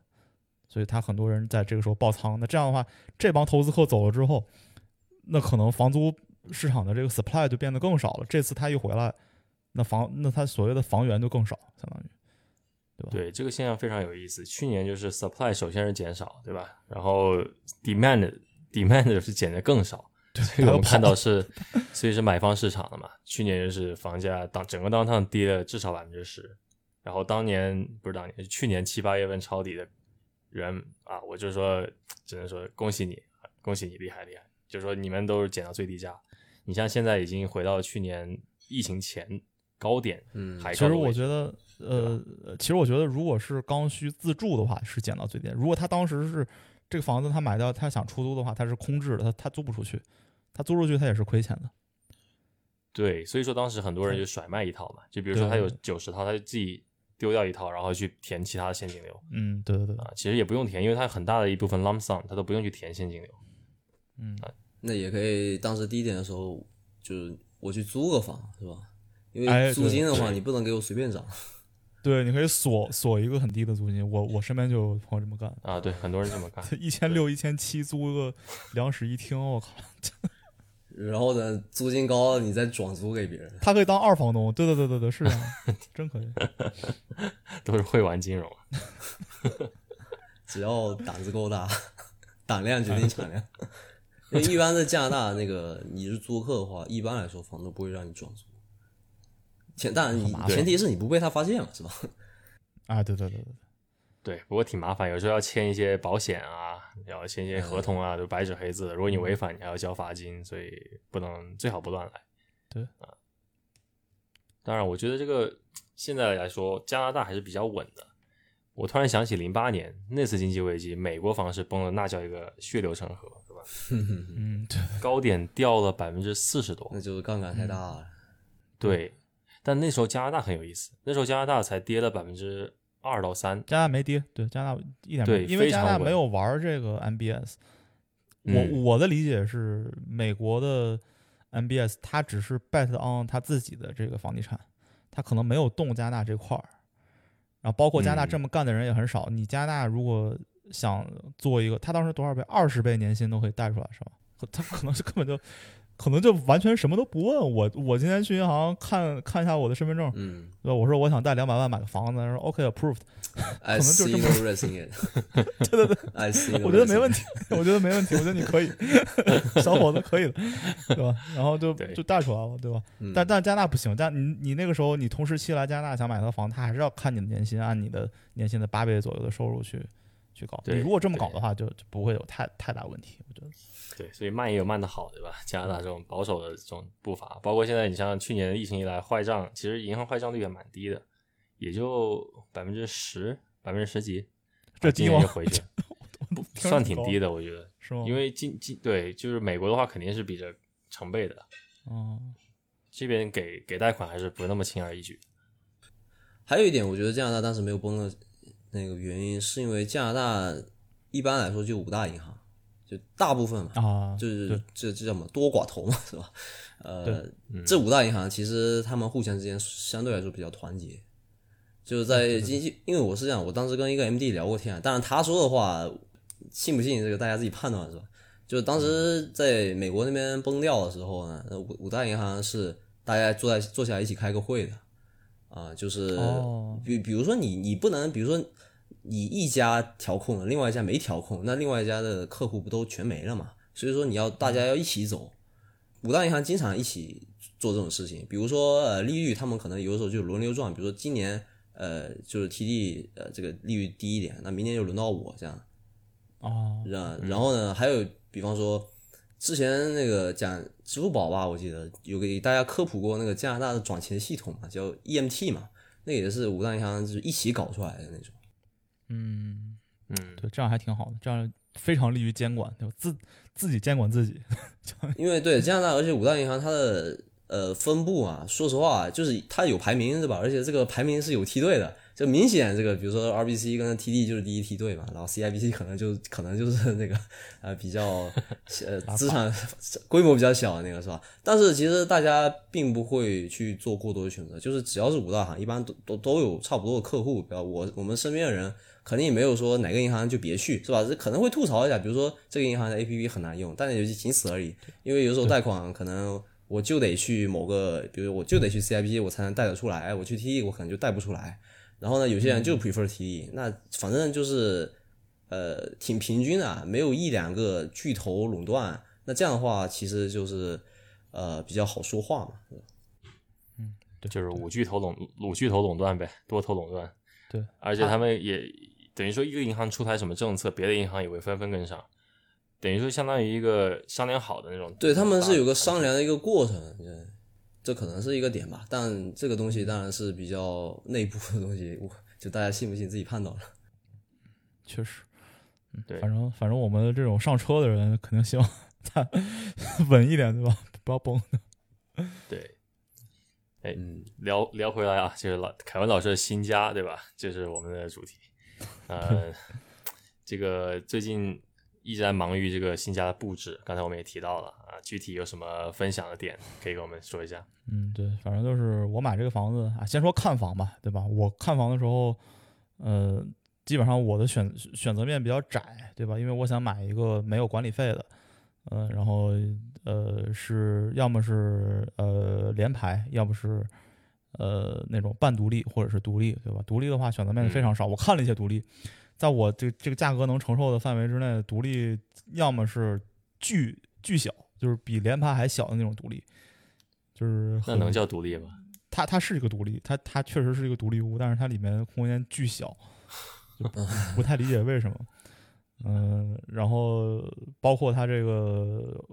所以他很多人在这个时候爆仓。那这样的话，这帮投资客走了之后，那可能房租市场的这个 supply 就变得更少了。这次他一回来，那房那他所谓的房源就更少，相当于对吧？对这个现象非常有意思。去年就是 supply 首先是减少，对吧？然后 demand demand 是减的更少。这个我们看到是，所以是买方市场的嘛。去年就是房价当整个当趟跌了至少百分之十，然后当年不是当年，是去年七八月份抄底的人啊，我就说只能说恭喜你，恭喜你厉害厉害，就是说你们都是减到最低价。你像现在已经回到去年疫情前高点，嗯其实还高的位置我觉得，呃，呃其实我觉得，如果是刚需自住的话，是减到最低。如果他当时是这个房子他买到，他想出租的话，他是空置的，他他租不出去，他租出去他也是亏钱的。对，所以说当时很多人就甩卖一套嘛，就比如说他有九十套，他就自己丢掉一套，然后去填其他的现金流嗯，对对对，啊。其实也不用填，因为它很大的一部分 lump sum，他都不用去填现金流。嗯，那也可以，当时低点的时候，就是我去租个房，是吧？因哎为租金的话，你不能给我随便涨。对，你可以锁锁一个很低的租金。我我身边就有朋友这么干，啊，对，很多人这么干。一千六、一千七租个两室一厅，我靠，然后呢，租金高，你再转租给别人。他可以当二房东。对对对对对，是啊，真可以。都是会玩金融。只要胆子够大，胆量决定产量。因为一般在加拿大，那个你是租客的话，一般来说房东不会让你转租。前当然你前提是你不被他发现嘛，是吧？啊，对对对对对，对，不过挺麻烦，有时候要签一些保险啊，要签一些合同啊，都白纸黑字的。如果你违反，你还要交罚金，所以不能最好不乱来。对啊，当然，我觉得这个现在来说，加拿大还是比较稳的。我突然想起零八年那次经济危机，美国房市崩了，那叫一个血流成河，是吧？嗯，对，高点掉了百分之四十多。那就是杠杆太大了。对，但那时候加拿大很有意思，那时候加拿大才跌了百分之二到三，加拿大没跌，对，加拿大一点没对，因为加拿大没有玩这个 MBS。我嗯我的理解是，美国的 MBS 它只是 bet on 它自己的这个房地产，它可能没有动加拿大这块儿。然后包括加拿大嗯这么干的人也很少。你加拿大如果想做一个，他当时多少倍？二十倍年薪都可以贷出来，是吧？他可能是根本就，可能就完全什么都不问我。我今天去银行看看一下我的身份证，嗯对吧？我说我想贷两百万买个房子，他说 OK approved，可能就 see 这 risk in it。对对对，I see。我觉得没问题，我觉得没问题，我觉得你可以，小伙子可以的，对吧？然后就就贷出来了，对吧？嗯但但加拿大不行，但你你那个时候你同时期来加拿大想买套房，他还是要看你的年薪，按你的年薪的八倍左右的收入去去搞。你对如果这么搞的话，就就不会有太太大问题，我觉得。对，所以慢也有慢的好，对吧？加拿大这种保守的这种步伐，包括现在你像去年疫情以来，坏账其实银行坏账率也蛮低的，也就百分之十、百分之十几，这低吗今年就？回去 算挺低的，我觉得。是吗？因为今今对，就是美国的话肯定是比这成倍的，嗯，这边给给贷款还是不那么轻而易举。还有一点，我觉得加拿大当时没有崩的那个原因，是因为加拿大一般来说就五大银行，就大部分嘛，啊，就是对这这叫什么多寡头嘛，是吧？呃，嗯这五大银行其实他们互相之间相对来说比较团结，就是在经济，因为我是这样，我当时跟一个 MD 聊过天啊，当然他说的话信不信这个大家自己判断是吧？就是当时在美国那边崩掉的时候呢，呃五五大银行是大家坐在坐下来一起开个会的啊，就是哦比比如说你你不能，比如说你一家调控了，另外一家没调控，那另外一家的客户不都全没了嘛？所以说你要大家要一起走。五大银行经常一起做这种事情，比如说呃利率，他们可能有的时候就轮流转，比如说今年呃就是 TD 呃这个利率低一点，那明年就轮到我这样。哦，然然后呢，还有比方说，之前那个讲支付宝吧，我记得有给大家科普过那个加拿大的转钱系统嘛，叫 EMT 嘛，那个也是五大银行就是一起搞出来的那种。嗯，嗯，对，这样还挺好的，这样非常利于监管，对吧？自自己监管自己。因为对加拿大，而且五大银行它的呃分布啊，说实话就是它有排名是吧？而且这个排名是有梯队的，就明显这个比如说 RBC 跟 TD 就是第一梯队嘛，然后 CIBC 可能就可能就是那个呃比较呃资产规模比较小的那个是吧？但是其实大家并不会去做过多的选择，就是只要是五大行，一般都都都有差不多的客户，比如我我们身边的人。肯定也没有说哪个银行就别去，是吧？这可能会吐槽一下，比如说这个银行的 APP 很难用，但是也就仅此而已。因为有时候贷款可能我就得去某个，比如我就得去 CIP 我才能贷得出来，我去 TD 我可能就贷不出来。然后呢，有些人就 prefer TD，、那反正就是呃挺平均的，没有一两个巨头垄断。那这样的话，其实就是呃比较好说话嘛。嗯就是五巨头垄五巨头垄断呗，多头垄断。对，而且他们也等于说一个银行出台什么政策，别的银行也会纷纷跟上，等于说相当于一个商量好的那种。对他们是有个商量的一个过程，对，这可能是一个点吧。但这个东西当然是比较内部的东西，我就大家信不信自己判断了。确实，嗯对反正反正我们这种上车的人肯定希望他 稳一点，对吧？不要崩。对。哎，嗯，聊聊回来啊，就是老凯文老师的新家，对吧？这是我们的主题。呃，这个最近一直在忙于这个新家的布置，刚才我们也提到了啊，具体有什么分享的点可以跟我们说一下？嗯，对，反正就是我买这个房子啊，先说看房吧，对吧？我看房的时候，呃，基本上我的选选择面比较窄，对吧？因为我想买一个没有管理费的，呃，然后呃是要么是呃联排，要么是那种半独立或者是独立，对吧？独立的话选择面非常少，我看了一些独立，在我这这个价格能承受的范围之内，独立要么是巨巨小，就是比联排还小的那种独立。就是很那能叫独立吗？它它是一个独立，它它确实是一个独立屋，但是它里面空间巨小，就不 不太理解为什么。嗯，然后包括它这个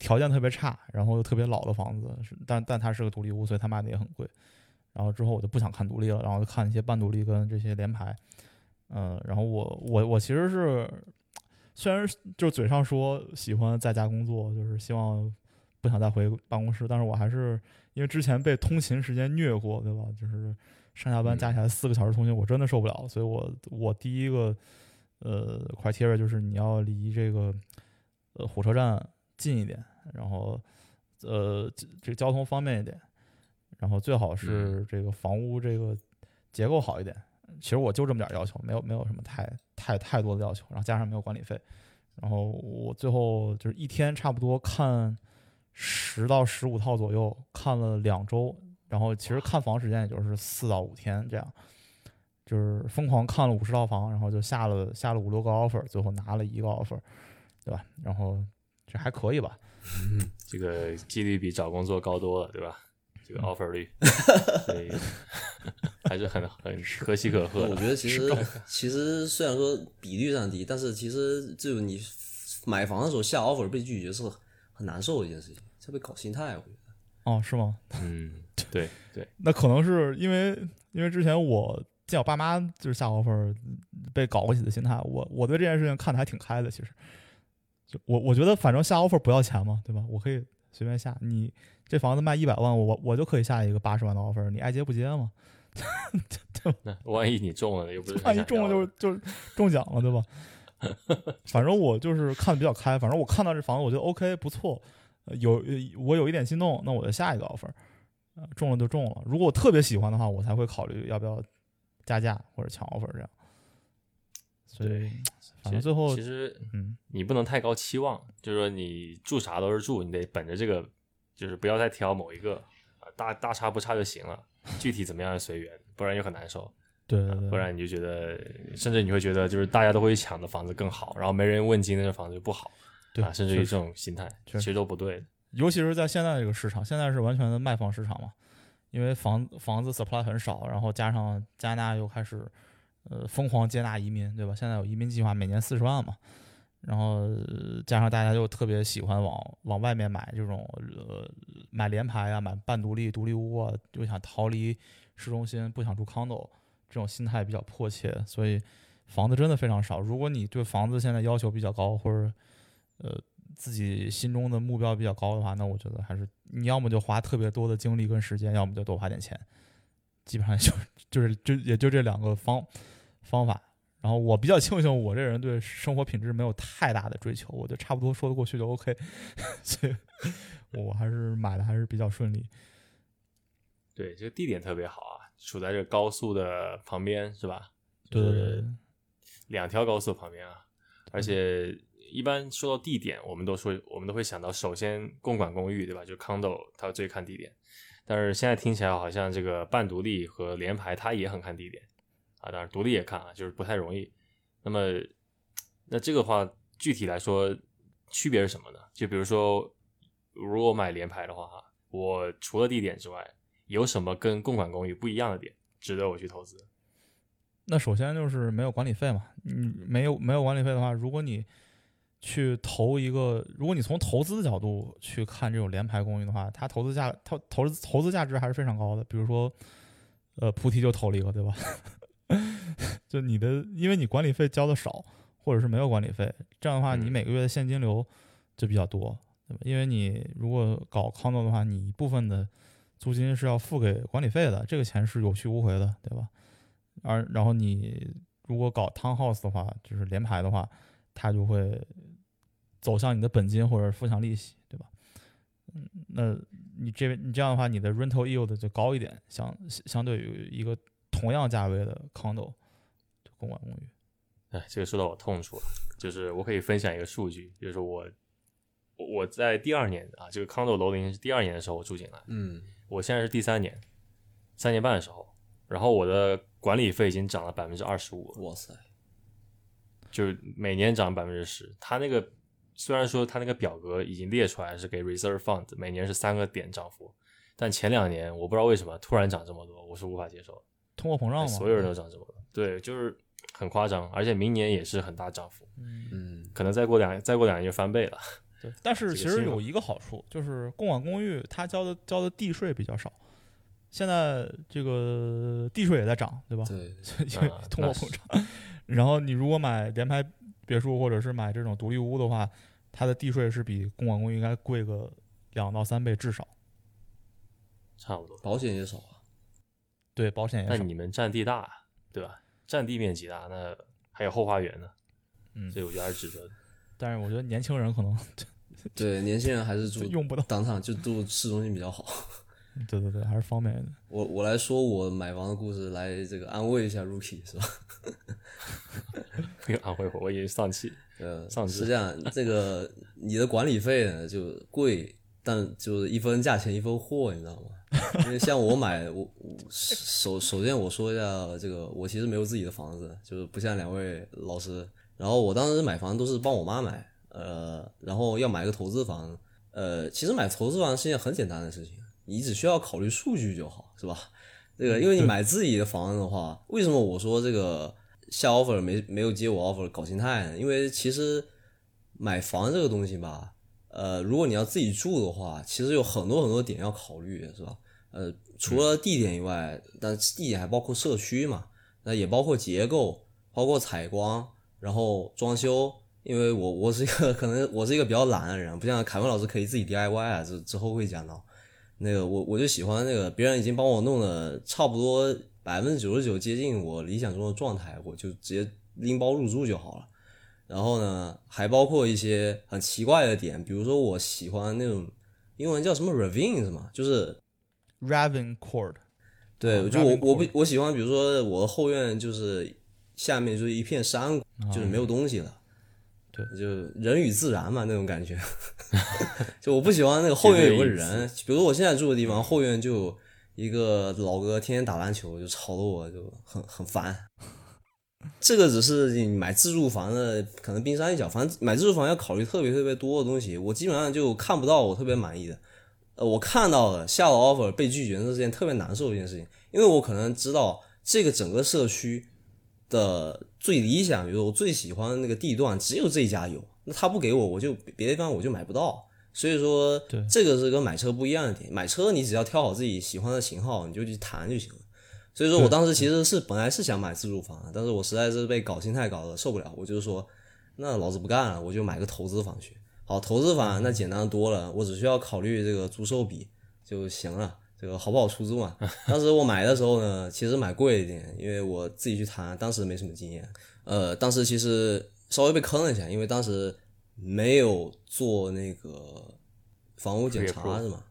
条件特别差，然后又特别老的房子，是但但它是个独立屋，所以它卖的也很贵。然后之后我就不想看独立了，然后就看一些半独立跟这些联排。嗯，然后我我我其实是虽然就是嘴上说喜欢在家工作，就是希望不想再回办公室，但是我还是因为之前被通勤时间虐过，对吧？就是上下班加起来四个小时通勤，我真的受不了，所以我我第一个呃 criteria 就是你要离这个呃火车站近一点，然后呃这这个交通方便一点，然后最好是这个房屋这个结构好一点。其实我就这么点儿要求，没有没有什么太太太多的要求，然后加上没有管理费，然后我最后就是一天差不多看十到十五套左右，看了两周，然后其实看房时间也就是四到五天这样，就是疯狂看了五十套房，然后就下了下了五六个 offer，最后拿了一个 offer，对吧？然后这还可以吧？这个几率比找工作高多了，对吧？这个 offer 率，所以 还是很很可喜可贺的。我觉得其实其实虽然说比率上低，但是其实就你买房的时候下 offer 被拒绝是很难受的一件事情，特别搞心态，我觉得。哦，是吗？嗯，对对，那可能是因为因为之前我见我爸妈就是下 offer 被搞过去的心态，我我对这件事情看的还挺开的。其实，就我我觉得反正下 offer 不要钱嘛，对吧？我可以随便下。你这房子卖一百万，我我就可以下一个八十万的 offer，你爱接不接嘛？那万一你中了，又不是很万一中了就是就是中奖了，对吧？反正我就是看的比较开，反正我看到这房子，我觉得 OK 不错，呃有呃我有一点心动，那我就下一个 offer，呃，中了就中了。如果我特别喜欢的话，我才会考虑要不要加价或者抢 offer 这样。所以，反正最后其实嗯，你不能太高期望，就是说你住啥都是住，你得本着这个，就是不要再挑某一个啊，大大差不差就行了，具体怎么样随缘，不然就很难受。对对对，不然你就觉得，甚至你会觉得，就是大家都会抢的房子更好，然后没人问津的这房子就不好，对啊，甚至于这种心态，其实都不对的。尤其是在现在这个市场，现在是完全的卖方市场嘛，因为房房子 supply 很少，然后加上加拿大又开始呃疯狂接纳移民，对吧？现在有移民计划，每年四十万嘛，然后、加上大家又特别喜欢往往外面买这种呃买联排啊，买半独立、独立屋啊，就想逃离市中心，不想住 condo，这种心态比较迫切，所以房子真的非常少。如果你对房子现在要求比较高，或者呃自己心中的目标比较高的话，那我觉得还是你要么就花特别多的精力跟时间，要么就多花点钱，基本上就就是就也就这两个方方法。然后我比较庆幸我这人对生活品质没有太大的追求，我就差不多说得过去就 OK，所以我还是买的还是比较顺利。对，这个地点特别好啊，处在这个高速的旁边，是吧？对对对两条高速旁边啊，而且一般说到地点，我们都说我们都会想到，首先公管公寓，对吧？就 condo，它最看地点。但是现在听起来好像这个半独立和联排，它也很看地点啊。当然独立也看啊，就是不太容易。那么，那这个话具体来说，区别是什么呢？就比如说，如果买联排的话，哈，我除了地点之外，有什么跟共管公寓不一样的点，值得我去投资？那首先就是没有管理费嘛，你没有没有管理费的话，如果你去投一个，如果你从投资的角度去看这种联排公寓的话，它投资价它投资投资价值还是非常高的。比如说，呃，菩提就投了一个，对吧？就你的，因为你管理费交的少，或者是没有管理费，这样的话，嗯你每个月的现金流就比较多，对吧？因为你如果搞 condo 的话，你一部分的租金是要付给管理费的，这个钱是有去无回的，对吧？而然后你如果搞 townhouse 的话，就是联排的话，它就会走向你的本金或者付向利息，对吧？嗯，那你这你这样的话，你的 rental yield 就高一点，相相对于一个同样价位的 condo 就公馆公寓。哎，这个说到我痛处了，就是我可以分享一个数据，就是我我我在第二年啊，这个 condo 楼龄是第二年的时候我住进来，嗯，我现在是第三年，三年半的时候，然后我的管理费已经涨了百分之二十五了，哇塞，就是每年涨百分之十。它那个虽然说它那个表格已经列出来是给 reserve fund，每年是三个点涨幅，但前两年我不知道为什么突然涨这么多，我是无法接受的。通货膨胀嘛，所有人都涨这么多，对，就是很夸张，而且明年也是很大涨幅，嗯，可能再过两再过两年就翻倍了。对，但是其实有一个好处，就是公管公寓它交的交的地税比较少。现在这个地税也在涨，对吧？对，因为啊通货膨胀。然后你如果买联排别墅或者是买这种独立屋的话，它的地税是比公管公寓应该贵个两到三倍至少。差不多。保险也少啊，对，保险也少。那你们占地大，对吧？占地面积大，那还有后花园呢，嗯所以我觉得还是值得的。但是我觉得年轻人可能 对，年轻人还是 住用不到。当场就住市中心比较好。对对对，还是方便一点。我我来说我买房的故事，来这个安慰一下 Rookie 是吧？没有安慰我，我已经丧气。呃，上是这样，这个你的管理费呢就贵，但就是一分价钱一分货，你知道吗？因为像我买，我我首首先我说一下这个，我其实没有自己的房子，就是不像两位老师。然后我当时买房都是帮我妈买，呃，然后要买个投资房，呃，其实买投资房是一件很简单的事情，你只需要考虑数据就好，是吧？这个，因为你买自己的房子的话，为什么我说这个下 offer 没没有接我 offer 搞心态呢？因为其实买房这个东西吧，呃，如果你要自己住的话，其实有很多很多点要考虑，是吧？呃，除了地点以外，但地点还包括社区嘛，那也包括结构，包括采光，然后装修。因为我我是一个可能我是一个比较懒的人，不像凯文老师可以自己 DIY 啊，之之后会讲到。那个我我就喜欢那个别人已经帮我弄的差不多百分之九十九接近我理想中的状态，我就直接拎包入住就好了。然后呢，还包括一些很奇怪的点，比如说我喜欢那种英文叫什么 ravine 是吗？就是 Ravine Court，对，哦就我我不我喜欢，比如说我的后院就是下面就是一片山谷，就是没有东西了。对，就人与自然嘛那种感觉，就我不喜欢那个后院有个人，比如说我现在住的地方后院就一个老哥天天打篮球，就吵得我就很很烦。这个只是你买自住房的可能冰山一角，反正买自住房要考虑特别特别多的东西，我基本上就看不到我特别满意的。呃，我看到了下了 offer 被拒绝，那是件特别难受的一件事情，因为我可能知道这个整个社区的最理想，比如说我最喜欢的那个地段只有这一家有，那他不给我，我就别的地方我就买不到。所以说对，这个是跟买车不一样的点。买车你只要挑好自己喜欢的型号，你就去谈就行了。所以说我当时其实是本来是想买自住房的，但是我实在是被搞心态搞得受不了，我就说，那老子不干了，我就买个投资房去。好，投资房那简单多了，我只需要考虑这个租售比就行了，这个好不好出租嘛。当时我买的时候呢，其实买贵一点，因为我自己去谈，当时没什么经验。呃，当时其实稍微被坑了一下，因为当时没有做那个房屋检查是吗？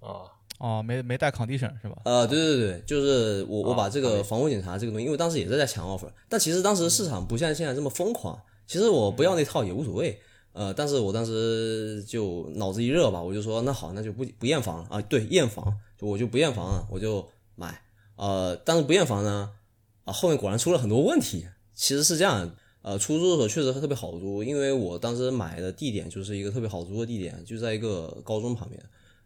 啊，哦，没没带 condition 是吧？呃，对对对，就是我我把这个房屋检查这个东西，因为当时也是在抢 offer，但其实当时市场不像现在这么疯狂，其实我不要那套也无所谓，呃，但是我当时就脑子一热吧，我就说那好，那就不不验房了啊，对，验房，就我就不验房了，我就买，呃，但是不验房呢，啊，后面果然出了很多问题，其实是这样。呃，出租的时候确实特别好租，因为我当时买的地点就是一个特别好租的地点，就在一个高中旁边。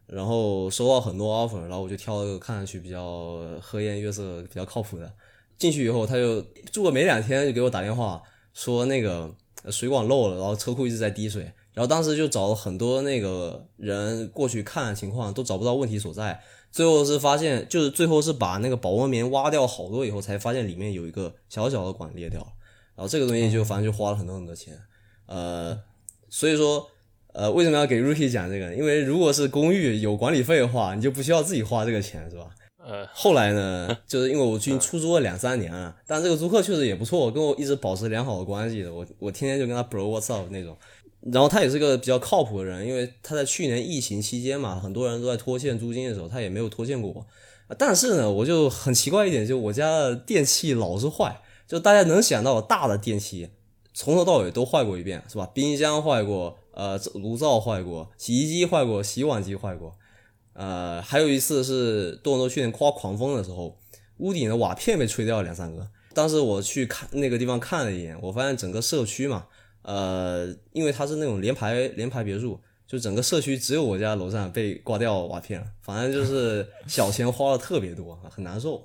然后收到很多 offer，然后我就挑了个看上去比较和颜悦色、比较靠谱的。进去以后，他就住了没两天就给我打电话说那个呃水管漏了，然后车库一直在滴水。然后当时就找了很多那个人过去看情况，都找不到问题所在。最后是发现，就是最后是把那个保温棉挖掉好多以后，才发现里面有一个小小的管裂掉了。然后这个东西就反正就花了很多很多钱，呃，所以说，呃，为什么要给 Rookie 讲这个？因为如果是公寓有管理费的话，你就不需要自己花这个钱，是吧？呃，后来呢，就是因为我去出租了两三年了，但这个租客确实也不错，跟我一直保持良好的关系的。我我天天就跟他 bro what's up 那种。然后他也是个比较靠谱的人，因为他在去年疫情期间嘛，很多人都在拖欠租金的时候，他也没有拖欠过我。但是呢，我就很奇怪一点，就我家的电器老是坏，就大家能想到大的电器，从头到尾都坏过一遍，是吧？冰箱坏过，呃，炉灶坏过，洗衣机坏过，洗碗机坏过，呃，还有一次是多伦多去年刮狂风的时候，屋顶的瓦片被吹掉了两三个。当时我去看那个地方看了一眼，我发现整个社区嘛，呃，因为它是那种联排联排别墅，就整个社区只有我家楼上被刮掉瓦片了。反正就是小钱花的特别多，很难受。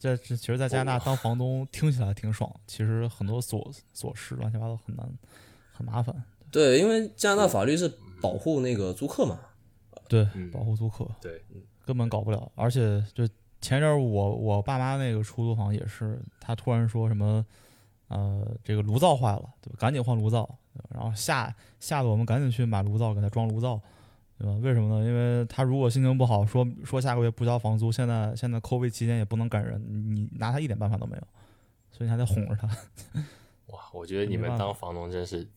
这这其实，在加拿大当房东听起来挺爽，其实很多琐琐事乱七八糟很难，很麻烦。对，因为加拿大法律是保护那个租客嘛。对，嗯保护租客对，根本搞不了。而且就前一阵儿我我爸妈那个出租房也是，他突然说什么，呃，这个炉灶坏了，对吧？赶紧换炉灶，然后吓吓得我们赶紧去买炉灶，给他装炉灶，对吧？为什么呢？因为他如果心情不好，说说下个月不交房租，现在现在 COVID 期间也不能赶人，你你拿他一点办法都没有，所以你还得哄着他。哇，我觉得你们当房东真是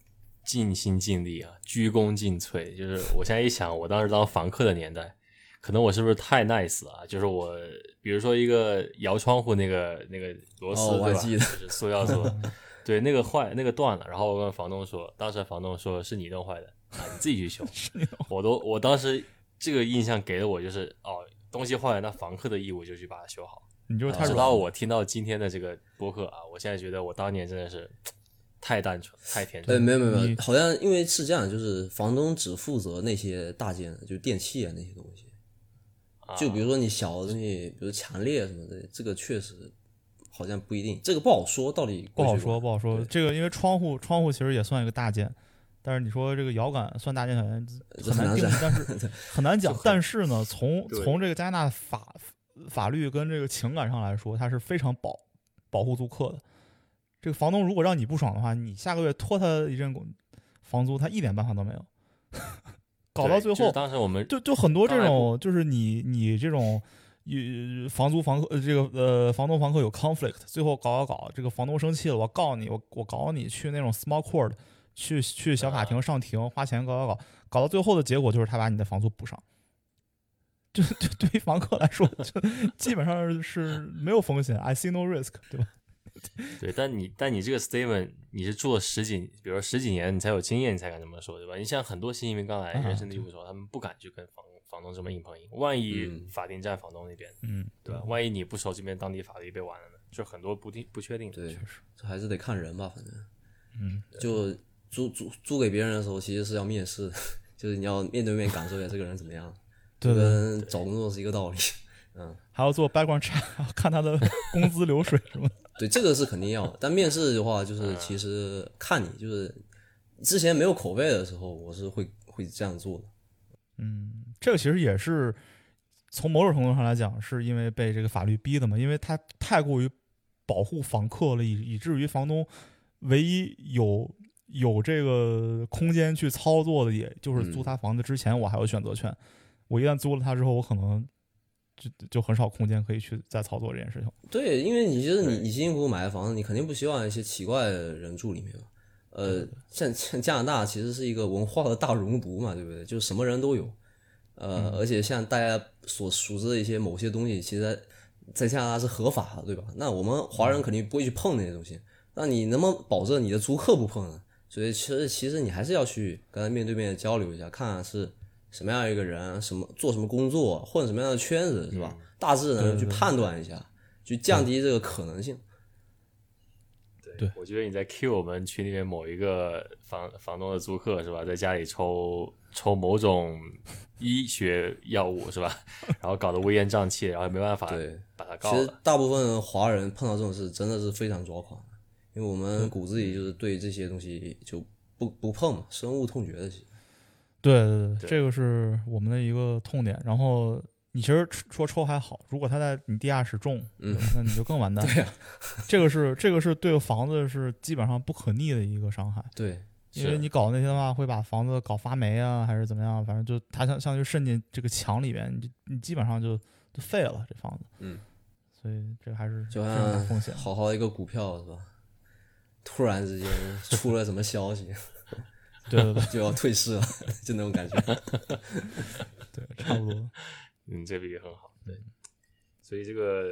尽心尽力啊，鞠躬尽瘁。就是我现在一想，我当时当房客的年代，可能我是不是太 nice 啊？就是我，比如说一个摇窗户那个那个螺丝，哦我还对吧？记得就是塑料做的，对，那个坏，那个断了。然后我跟房东说，当时房东说是你弄坏的啊，你自己去修。我都我当时这个印象给了我就是哦，东西坏了，那房客的义务就去把它修好。你就是太直软了。到我听到今天的这个播客啊，我现在觉得我当年真的是太单纯、太天呃，真。没有没有没有，好像因为是这样，就是房东只负责那些大件，就电器啊那些东西。啊就比如说你小的东西，比如强烈什么的，这个确实好像不一定，这个不好说，到底不好说，不好说。这个因为窗户，窗户其实也算一个大件，但是你说这个摇杆算大件小件这很难定义，但是 很难讲但是呢，从从这个加拿大法法律跟这个情感上来说，它是非常保保护租客的。这个房东如果让你不爽的话，你下个月拖他一阵工房租，他一点办法都没有。搞到对就是最后，当时我们就就很多这种，就是你你这种，与房租房客呃这个呃房东房客有 conflict，最后搞搞搞，这个房东生气了，我告你，我我搞你去那种 small court，去去小法啊庭上庭花钱搞搞搞，搞到最后的结果就是他把你的房租补上。就就对于房客来说，就基本上是没有风险，I see no risk，对吧？对，但你但你这个 statement 你是住了十几，比如说十几年，你才有经验，你才敢这么说，对吧？你像很多新移民刚来，啊人生地不熟，他们不敢去跟房房东这么硬碰硬，万一嗯法定站房东那边，嗯，对吧？万一你不熟这边当地法律被完了呢？就很多不定不确定的。对确，实，这还是得看人吧，反正嗯，就租租租给别人的时候，其实是要面试的，就是你要面对面感受一下这个人怎么样，就对对，跟找工作是一个道理。嗯还要做 background check，看他的工资流水什么的。对，这个是肯定要的，但面试的话，嗯就是其实看你，就是之前没有口碑的时候，我是会会这样做的。嗯，这个其实也是从某种程度上来讲，是因为被这个法律逼的嘛，因为他太过于保护房客了，以以至于房东唯一有有这个空间去操作的，也就是租嗯他房子之前，我还有选择权。我一旦租了他之后，我可能就就很少空间可以去再操作这件事情。对，因为你就是你你辛辛苦苦买的房子，你肯定不希望一些奇怪的人住里面嘛。呃，像像加拿大其实是一个文化的大熔炉嘛，对不对？就什么人都有。呃，而且像大家所熟知的一些某些东西，其实在在加拿大是合法的，对吧？那我们华人肯定不会去碰那些东西。那你能不能保证你的租客不碰呢？所以其实其实你还是要去跟他面对面的交流一下，看看是什么样一个人，什么做什么工作，混什么样的圈子，是吧？大致能去判断一下，去降低这个可能性。对我觉得你在 Q 我们群里面某一个房房东的租客是吧，在家里抽抽某种医学药物是吧，然后搞得乌烟瘴气，然后没办法对把他告其实。大部分华人碰到这种事真的是非常抓狂的，因为我们骨子里就是对这些东西就不不碰嘛，深恶痛绝的。其实对对对，对这个是我们的一个痛点。然后你其实说抽还好，如果他在你地下室种，嗯，那你就更完蛋。对呀、这个是这个是对房子是基本上不可逆的一个伤害，对，因为你搞那些的话，会把房子搞发霉啊，还是怎么样，反正就它相相当于渗进这个墙里边，你就你基本上就就废了这房子。嗯，所以这个还是就像风险。好好一个股票是吧？突然之间出了什么消息，对对对 就要退市了，就那种感觉。对，差不多。嗯，这比喻很好。对，所以这个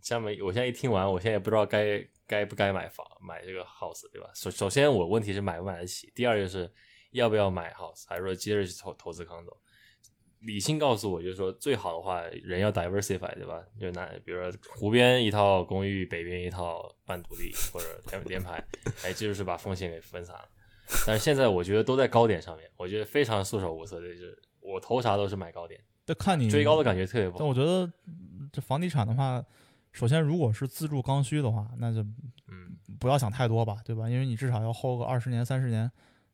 下面我现在一听完，我现在也不知道该该不该买房买这个 house，对吧？首首先我问题是买不买得起，第二就是要不要买 house，还是说接着去投投资 condo。理性告诉我，就是说最好的话，人要 diversify，对吧？就拿比如说湖边一套公寓，北边一套半独立或者连连排，哎，这就是把风险给分散了。但是现在我觉得都在高点上面，我觉得非常束手无策的，就是我投啥都是买高点，但看你追高的感觉特别不好。但我觉得嗯这房地产的话，首先如果是自住刚需的话，那就嗯，不要想太多吧，对吧？因为你至少要 hold 个二十年、三十年，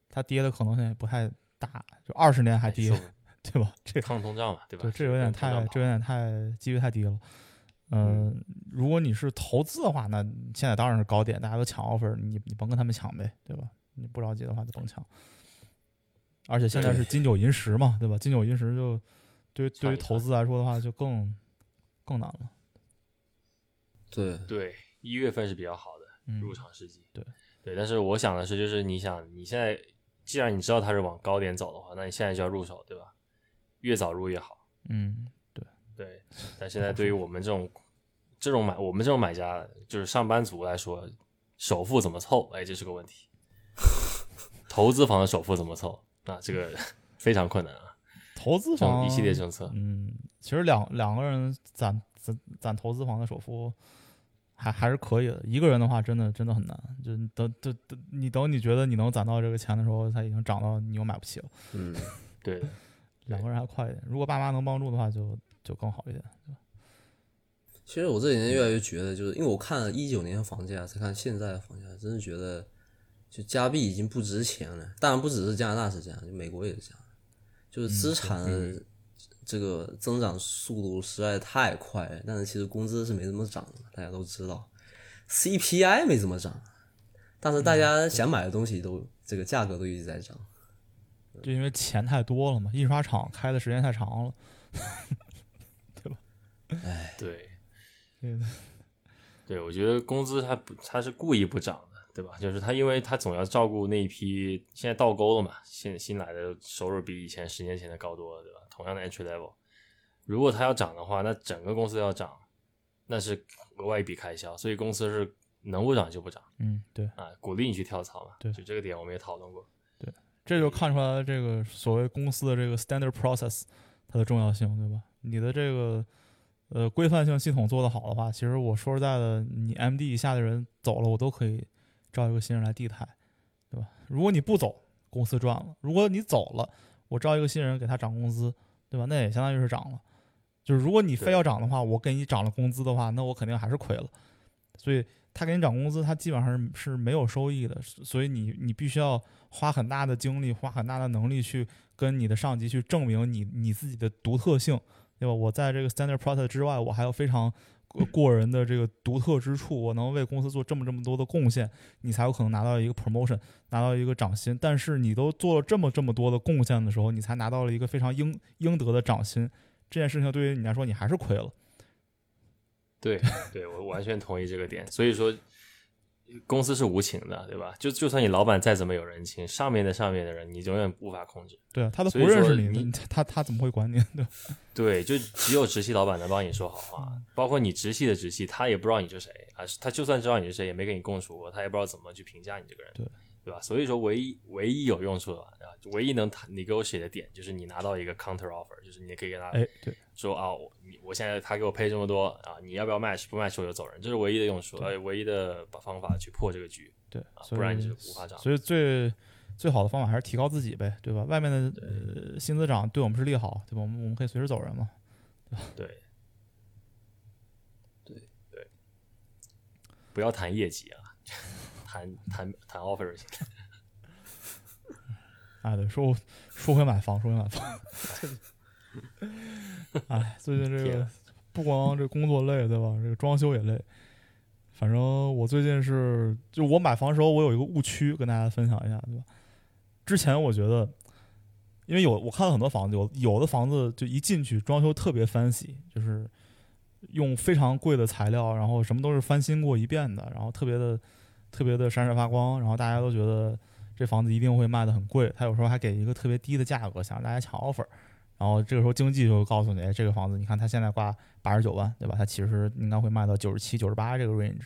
它跌的可能性也不太大，就二十年还跌，说对吧？这抗通胀嘛，对吧？对，这有点太，这有点太几率太低了。嗯，如果你是投资的话，那现在当然是高点，大家都抢 offer，你你甭跟他们抢呗，对吧？你不着急的话就甭抢。而且现在是金九银十嘛，对吧？金九银十就对于对于投资来说的话，就更更难了。对，对，一月份是比较好的嗯，入场时机。对对，但是我想的是，就是你想你现在既然你知道它是往高点走的话，那你现在就要入手，对吧？越早入越好。嗯，对，但现在对于我们这种这种买我们这种买家，就是上班族来说，首付怎么凑？哎，这是个问题。投资房的首付怎么凑？啊，这个 非常困难啊。投资房一系列政策，嗯，其实两两个人攒攒攒投资房的首付还还是可以的，一个人的话真的真的很难。就等等等，你等你觉得你能攒到这个钱的时候，它已经涨到你又买不起了。嗯，对，两个人还快一点，如果爸妈能帮助的话就，就更好一点。其实我这几年越来越觉得，就是因为我看了一九年房价，再看现在的房价，真是觉得就加币已经不值钱了。当然不只是加拿大是这样，就美国也是这样，就是资产这个增长速度实在太快了。但是其实工资是没怎么涨的，大家都知道，CPI 没怎么涨，但是大家想买的东西都这个价格都一直在涨。就因为钱太多了嘛，印刷厂开的时间太长了。对吧？哎，对对，我觉得工资它不，它是故意不涨的，对吧？就是他，因为他总要照顾那一批现在倒钩了嘛，新新来的收入比以前十年前的高多了，对吧？同样的 entry level，如果他要涨的话，那整个公司要涨，那是额外一笔开销，所以公司是能不涨就不涨嗯，对，啊，鼓励你去跳槽嘛。对就这个点我们也讨论过。对这就看出来这个所谓公司的这个 standard process 它的重要性，对吧？你的这个呃规范性系统做得好的话，其实我说实在的，你 MD 以下的人走了，我都可以招一个新人来替代，对吧？如果你不走，公司赚了；如果你走了，我招一个新人给他涨工资，对吧？那也相当于是涨了。就是如果你非要涨的话，我给你涨了工资的话，那我肯定还是亏了。所以他给你涨工资，他基本上是是没有收益的，所以你你必须要花很大的精力，花很大的能力去跟你的上级去证明你你自己的独特性，对吧？我在这个 standard product 之外，我还有非常过人的这个独特之处，我能为公司做这么这么多的贡献，你才有可能拿到一个 promotion，拿到一个涨薪。但是你都做了这么这么多的贡献的时候，你才拿到了一个非常应应得的涨薪，这件事情对于你来说，你还是亏了。对，对我完全同意这个点。所以说，公司是无情的，对吧？就就算你老板再怎么有人情，上面的上面的人，你永远无法控制。对啊，他都不认识你，你他他他怎么会管你？对？对，就只有直系老板能帮你说好话，包括你直系的直系，他也不知道你是谁啊，他就算知道你是谁，也没跟你共处过，他也不知道怎么去评价你这个人，对对吧？所以说，唯一唯一有用处的啊，唯一能谈 negotiate 的点，就是你拿到一个 counter offer，就是你可以跟他哎，对，说啊，我你我现在他给我配这么多啊，你要不要 match？不 match 我就走人，这是唯一的用处，呃，唯一的把方法去破这个局。对，啊不然你是无法涨所以最最好的方法还是提高自己呗，对吧？外面的呃薪资涨对我们是利好，对吧？我们我们可以随时走人嘛。对，对对，不要谈业绩啊，谈谈 谈 offer 就行。哎，对，说说回买房，说回买房。哎，最近这个不光这工作累，对吧？这个装修也累。反正我最近是，就我买房的时候，我有一个误区跟大家分享一下，对吧？之前我觉得，因为有我看了很多房子，有有的房子就一进去装修特别 fancy，就是用非常贵的材料，然后什么都是翻新过一遍的，然后特别的特别的闪闪发光，然后大家都觉得这房子一定会卖的很贵，他有时候还给一个特别低的价格，想让大家抢 offer。然后这个时候经济就告诉你，哎，这个房子你看它现在挂八十九万，对吧？它其实应该会卖到九十七、九十八这个 range，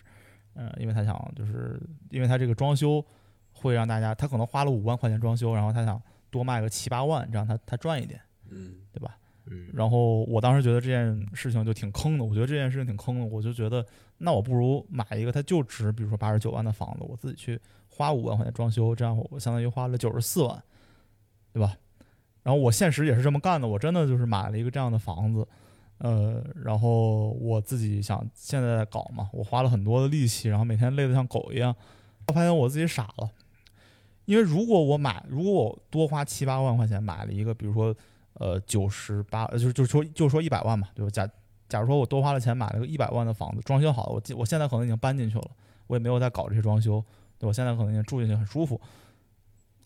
嗯、因为他想就是因为他这个装修会让大家，他可能花了五万块钱装修，然后他想多卖个七八万，这样他他赚一点，嗯，对吧？然后我当时觉得这件事情就挺坑的，我觉得这件事情挺坑的，我就觉得那我不如买一个它就值，比如说八十九万的房子，我自己去花五万块钱装修，这样我相当于花了九十四万，对吧？然后我现实也是这么干的，我真的就是买了一个这样的房子，呃，然后我自己想现在在搞嘛，我花了很多的力气，然后每天累得像狗一样，我发现我自己傻了，因为如果我买，如果我多花七八万块钱买了一个，比如说呃九十八，就是就是说就说一百万嘛，对吧？假假如说我多花了钱买了个一百万的房子，装修好了，我我现在可能已经搬进去了，我也没有在搞这些装修，对？我现在可能已经住进去很舒服，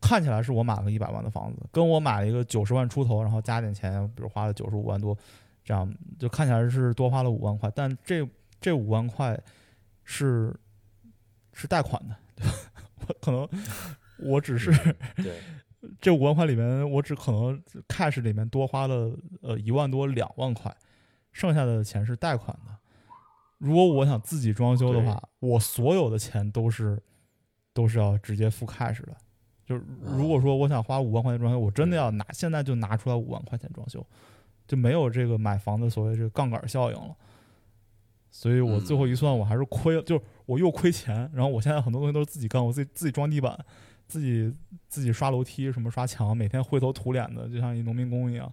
看起来是我买了个一百万的房子，跟我买了一个九十万出头，然后加点钱，比如花了九十五万多，这样就看起来是多花了五万块，但这这五万块是是贷款的，对吧？我可能我只是对，这五万块里面，我只可能 cash 里面多花了呃一万多两万块，剩下的钱是贷款的。如果我想自己装修的话，我所有的钱都是都是要直接付 cash 的。就是如果说我想花五万块钱装修，我真的要拿现在就拿出来五万块钱装修，就没有这个买房的所谓这个杠杆效应了。所以我最后一算，我还是亏了，就是我又亏钱，然后我现在很多东西都是自己干，我自己自己装地板，自己自己刷楼梯，什么刷墙，每天灰头土脸的，就像一农民工一样，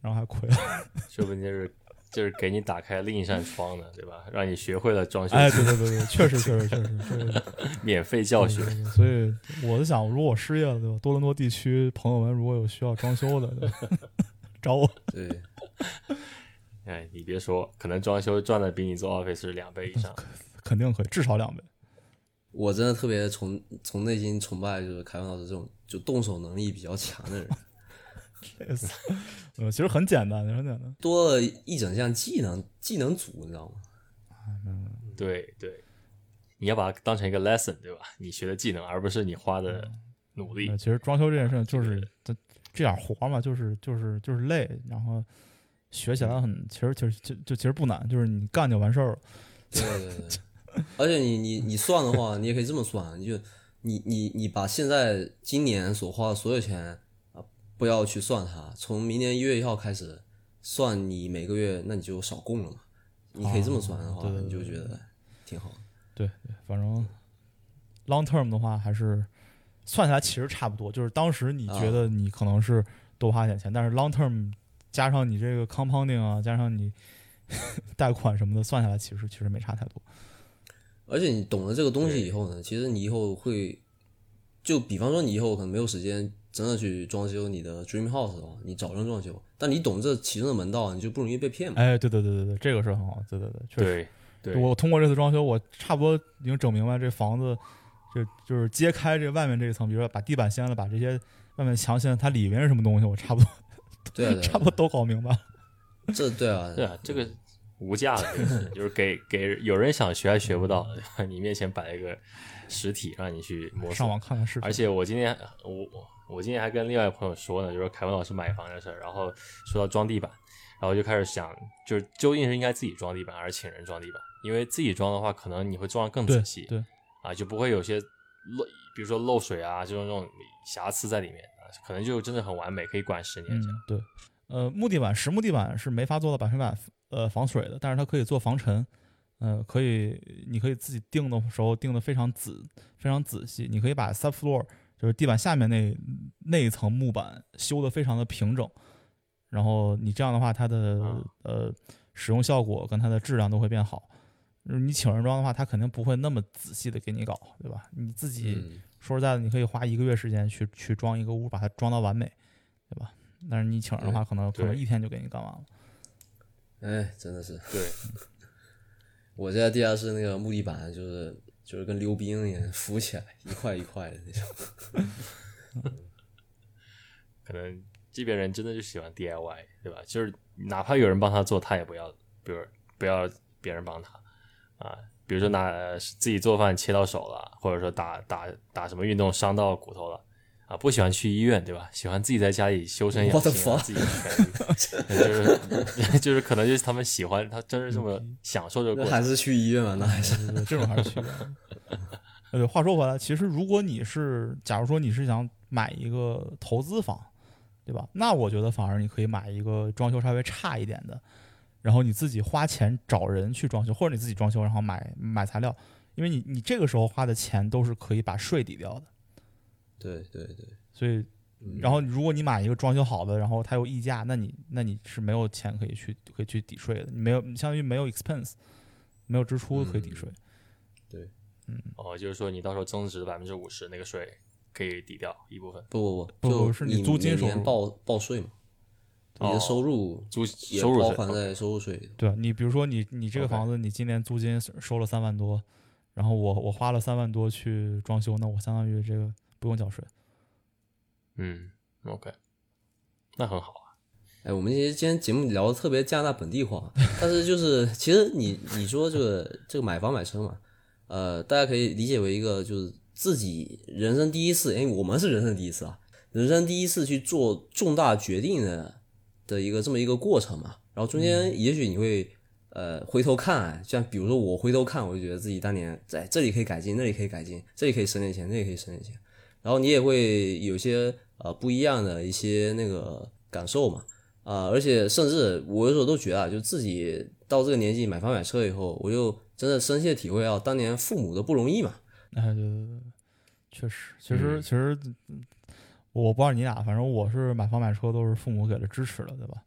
然后还亏了。说不定就是就是给你打开另一扇窗呢，对吧？让你学会了装修，哎，对对对对，确实确实确实确实，免费教学。对对对所以我在想，如果我失业了，对吧？多伦多地区朋友们如果有需要装修的，对 吧找我。对，哎，你别说，可能装修赚的比你做 office 两倍以上。肯定可以，至少两倍。我真的特别从从内心崇拜就是凯文老师这种就动手能力比较强的人，其实很简单，很简单。多了一整项技能技能组，你知道吗？嗯对对，你要把它当成一个 lesson，对吧？你学的技能，而不是你花的努力呃。其实装修这件事情就是这这点活嘛，就是就是就是累，然后学起来很，其实其实就就其实不难，就是你干就完事儿了。对对对，而且你你你算的话，你也可以这么算，你就你你你把现在今年所花的所有钱啊，不要去算它，从明年一月一号开始算你每个月，那你就少供了嘛。你可以这么算的话，对对对你就觉得挺好。对对，反正 long term 的话还是算下来其实差不多，就是当时你觉得你可能是多花点钱，但是 long term 加上你这个 compounding 啊，加上你 贷款什么的，算下来其实其实没差太多。而且你懂了这个东西以后呢，其实你以后会，就比方说你以后可能没有时间真的去装修你的 dream house 的话，你找人装修，但你懂这其中的门道，你就不容易被骗嘛。哎，对对对对对，这个是很好，对对对，确实。对对，我通过这次装修，我差不多已经整明白这房子，就就是揭开这外面这一层，比如说把地板掀了，把这些外面墙掀了，它里面是什么东西，我差不多对啊，对啊，差不多都搞明白了。这对啊，对啊，这个无价的，就是给给有人想学还学不到，你面前摆一个实体让你去摸索上网看看视频，而且我今天我我我今天还跟另外一个朋友说呢，就是凯文老师买房的事儿，然后说到装地板，然后就开始想，就是究竟是应该自己装地板还是请人装地板？因为自己装的话，可能你会装的更仔细，对，啊，就不会有些漏，比如说漏水啊这种这种瑕疵在里面啊，可能就真的很完美，可以管十年嗯这样。，对，呃，木地板实木地板是没法做到百分百呃防水的，但是它可以做防尘，呃，可以你可以自己定的时候定的非常仔非常仔细，你可以把 subfloor 就是地板下面那那一层木板修的非常的平整，然后你这样的话，它的、啊呃使用效果跟它的质量都会变好。你请人装的话，他肯定不会那么仔细的给你搞，对吧？你自己、嗯，说实在的，你可以花一个月时间去去装一个屋，把它装到完美，对吧？但是你请人的话，可能可能一天就给你干完了。哎，真的是，对，我家地下室那个木地板就是就是跟溜冰一样浮起来，一块一块的那种。可能这边人真的就喜欢 DIY，对吧？就是哪怕有人帮他做，他也不要，比如不要别人帮他啊。比如说拿呃自己做饭切到手了，或者说打打打什么运动伤到骨头了啊，不喜欢去医院，对吧？喜欢自己在家里修身养性？自己 就是 就是可能就是他们喜欢，他真是这么享受这个过还是去医院吧？那还是这种还是区别的。呃，对，话说回来，其实如果你是，假如说你是想买一个投资房，对吧？那我觉得反而你可以买一个装修稍微差一点的，然后你自己花钱找人去装修，或者你自己装修，然后买买材料，因为你你这个时候花的钱都是可以把税抵掉的。对对对，所以，嗯。然后如果你买一个装修好的，然后它有溢价，那你那你是没有钱可以去可以去抵税的，你没有你相当于没有 expense，没有支出可以抵税。对，嗯。哦，就是说你到时候增值百分之五十那个税可以抵掉一部分，不不不就不是你租金收入年报报税嘛，你的哦收入租也收入包含在收入税里。对啊，你比如说你你这个房子你今年租金收了三万多，然后我我花了三万多去装修，那我相当于这个不用缴税。嗯，OK，那很好啊。哎，我们其实今天节目聊的特别加拿大本地化，但是就是其实你你说这个 这个买房买车嘛，呃，大家可以理解为一个就是自己人生第一次，因为我们是人生第一次啊，人生第一次去做重大决定的的一个这么一个过程嘛。然后中间也许你会呃回头看，像比如说我回头看，我就觉得自己当年在这里可以改进，那里可以改进，这里可以省点钱，那里可以省点钱。然后你也会有些呃不一样的一些那个感受嘛，啊、而且甚至我有时候都觉得啊，就自己到这个年纪买房买车以后，我就真的深切体会到当年父母的不容易嘛。哎，对对对对，确实，其实、其实嗯我不知道你俩，反正我是买房买车都是父母给了支持的，对吧？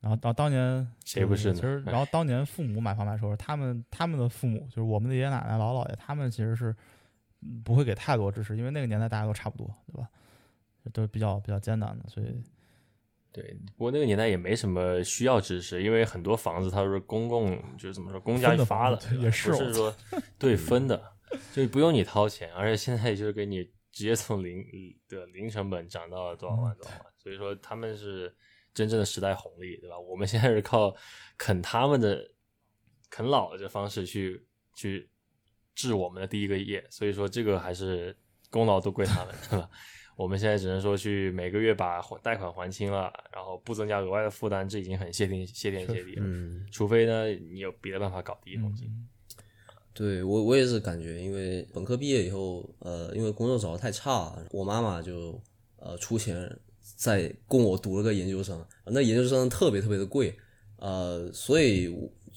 然后到当年谁不是呢其实，然后当年父母买房买车，他们他们的父母就是我们的爷爷奶奶、姥姥姥爷，他们其实是嗯不会给太多支持，因为那个年代大家都差不多，对吧？都是比较比较艰难的，所以对，不过那个年代也没什么需要支持，因为很多房子它都是公共，就是怎么说，公家发的不是说 对分的，就不用你掏钱，而且现在就是给你直接从零的零成本涨到多少万多少万，所以说他们是真正的时代红利，对吧？我们现在是靠啃他们的啃老的这方式去去治我们的第一个业，所以说这个还是功劳都归他们，对吧？我们现在只能说去每个月把贷款还清了，然后不增加额外的负担，这已经很谢天谢天谢地了。嗯，除非呢，你有别的办法搞第一桶金。嗯对我我也是感觉，因为本科毕业以后，呃，因为工作找的太差，我妈妈就呃出钱再供我读了个研究生，那研究生特别特别的贵，呃，所以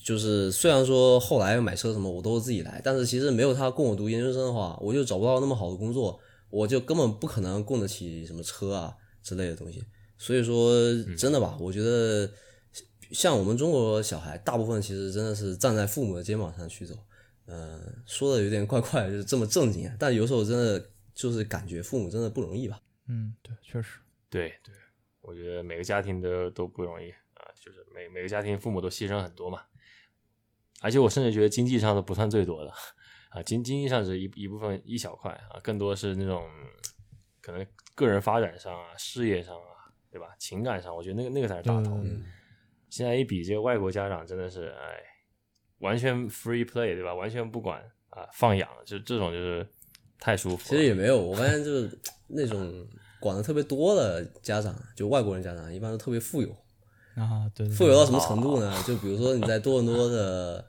就是虽然说后来买车什么我都是自己来，但是其实没有他供我读研究生的话，我就找不到那么好的工作，我就根本不可能供得起什么车啊之类的东西。所以说，真的吧，我觉得像我们中国小孩，大部分其实真的是站在父母的肩膀上去走。嗯，说的有点怪怪，就是这么正经啊，但有时候真的就是感觉父母真的不容易吧。嗯，对，确实，对对，我觉得每个家庭都都不容易啊，就是每每个家庭父母都牺牲很多嘛。而且我甚至觉得经济上都不算最多的啊，经经济上是一一部分一小块啊，更多是那种可能个人发展上啊、事业上啊，对吧？情感上，我觉得那个那个才是大头。对现在一比，这个外国家长真的是哎，完全 free play，对吧？完全不管啊，放养，就这种就是太舒服了。其实也没有，我发现就是那种管的特别多的家长，就外国人家长，一般都特别富有。啊，对对富有到什么程度呢？就比如说你在多伦多的，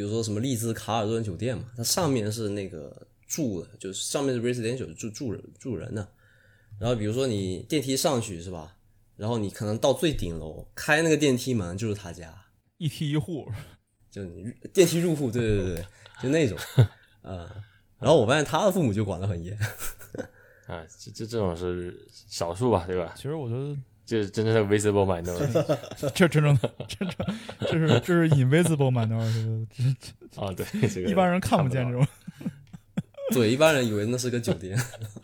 比如说什么丽兹卡尔顿酒店嘛，它上面是那个住的，就是上面是 residential 住住人住人的。然后比如说你电梯上去是吧？然后你可能到最顶楼，开那个电梯门就是他家，一梯一户，就你电梯入户，对对对对，就那种，啊、然后我发现他的父母就管得很严，啊，这这这种是少数吧，对吧？其实我觉得 这是真正的 visible minority 这真正的真正这是这是 invisible minority，这啊，对，这个一般人看不见这种。对，一般人以为那是个酒店，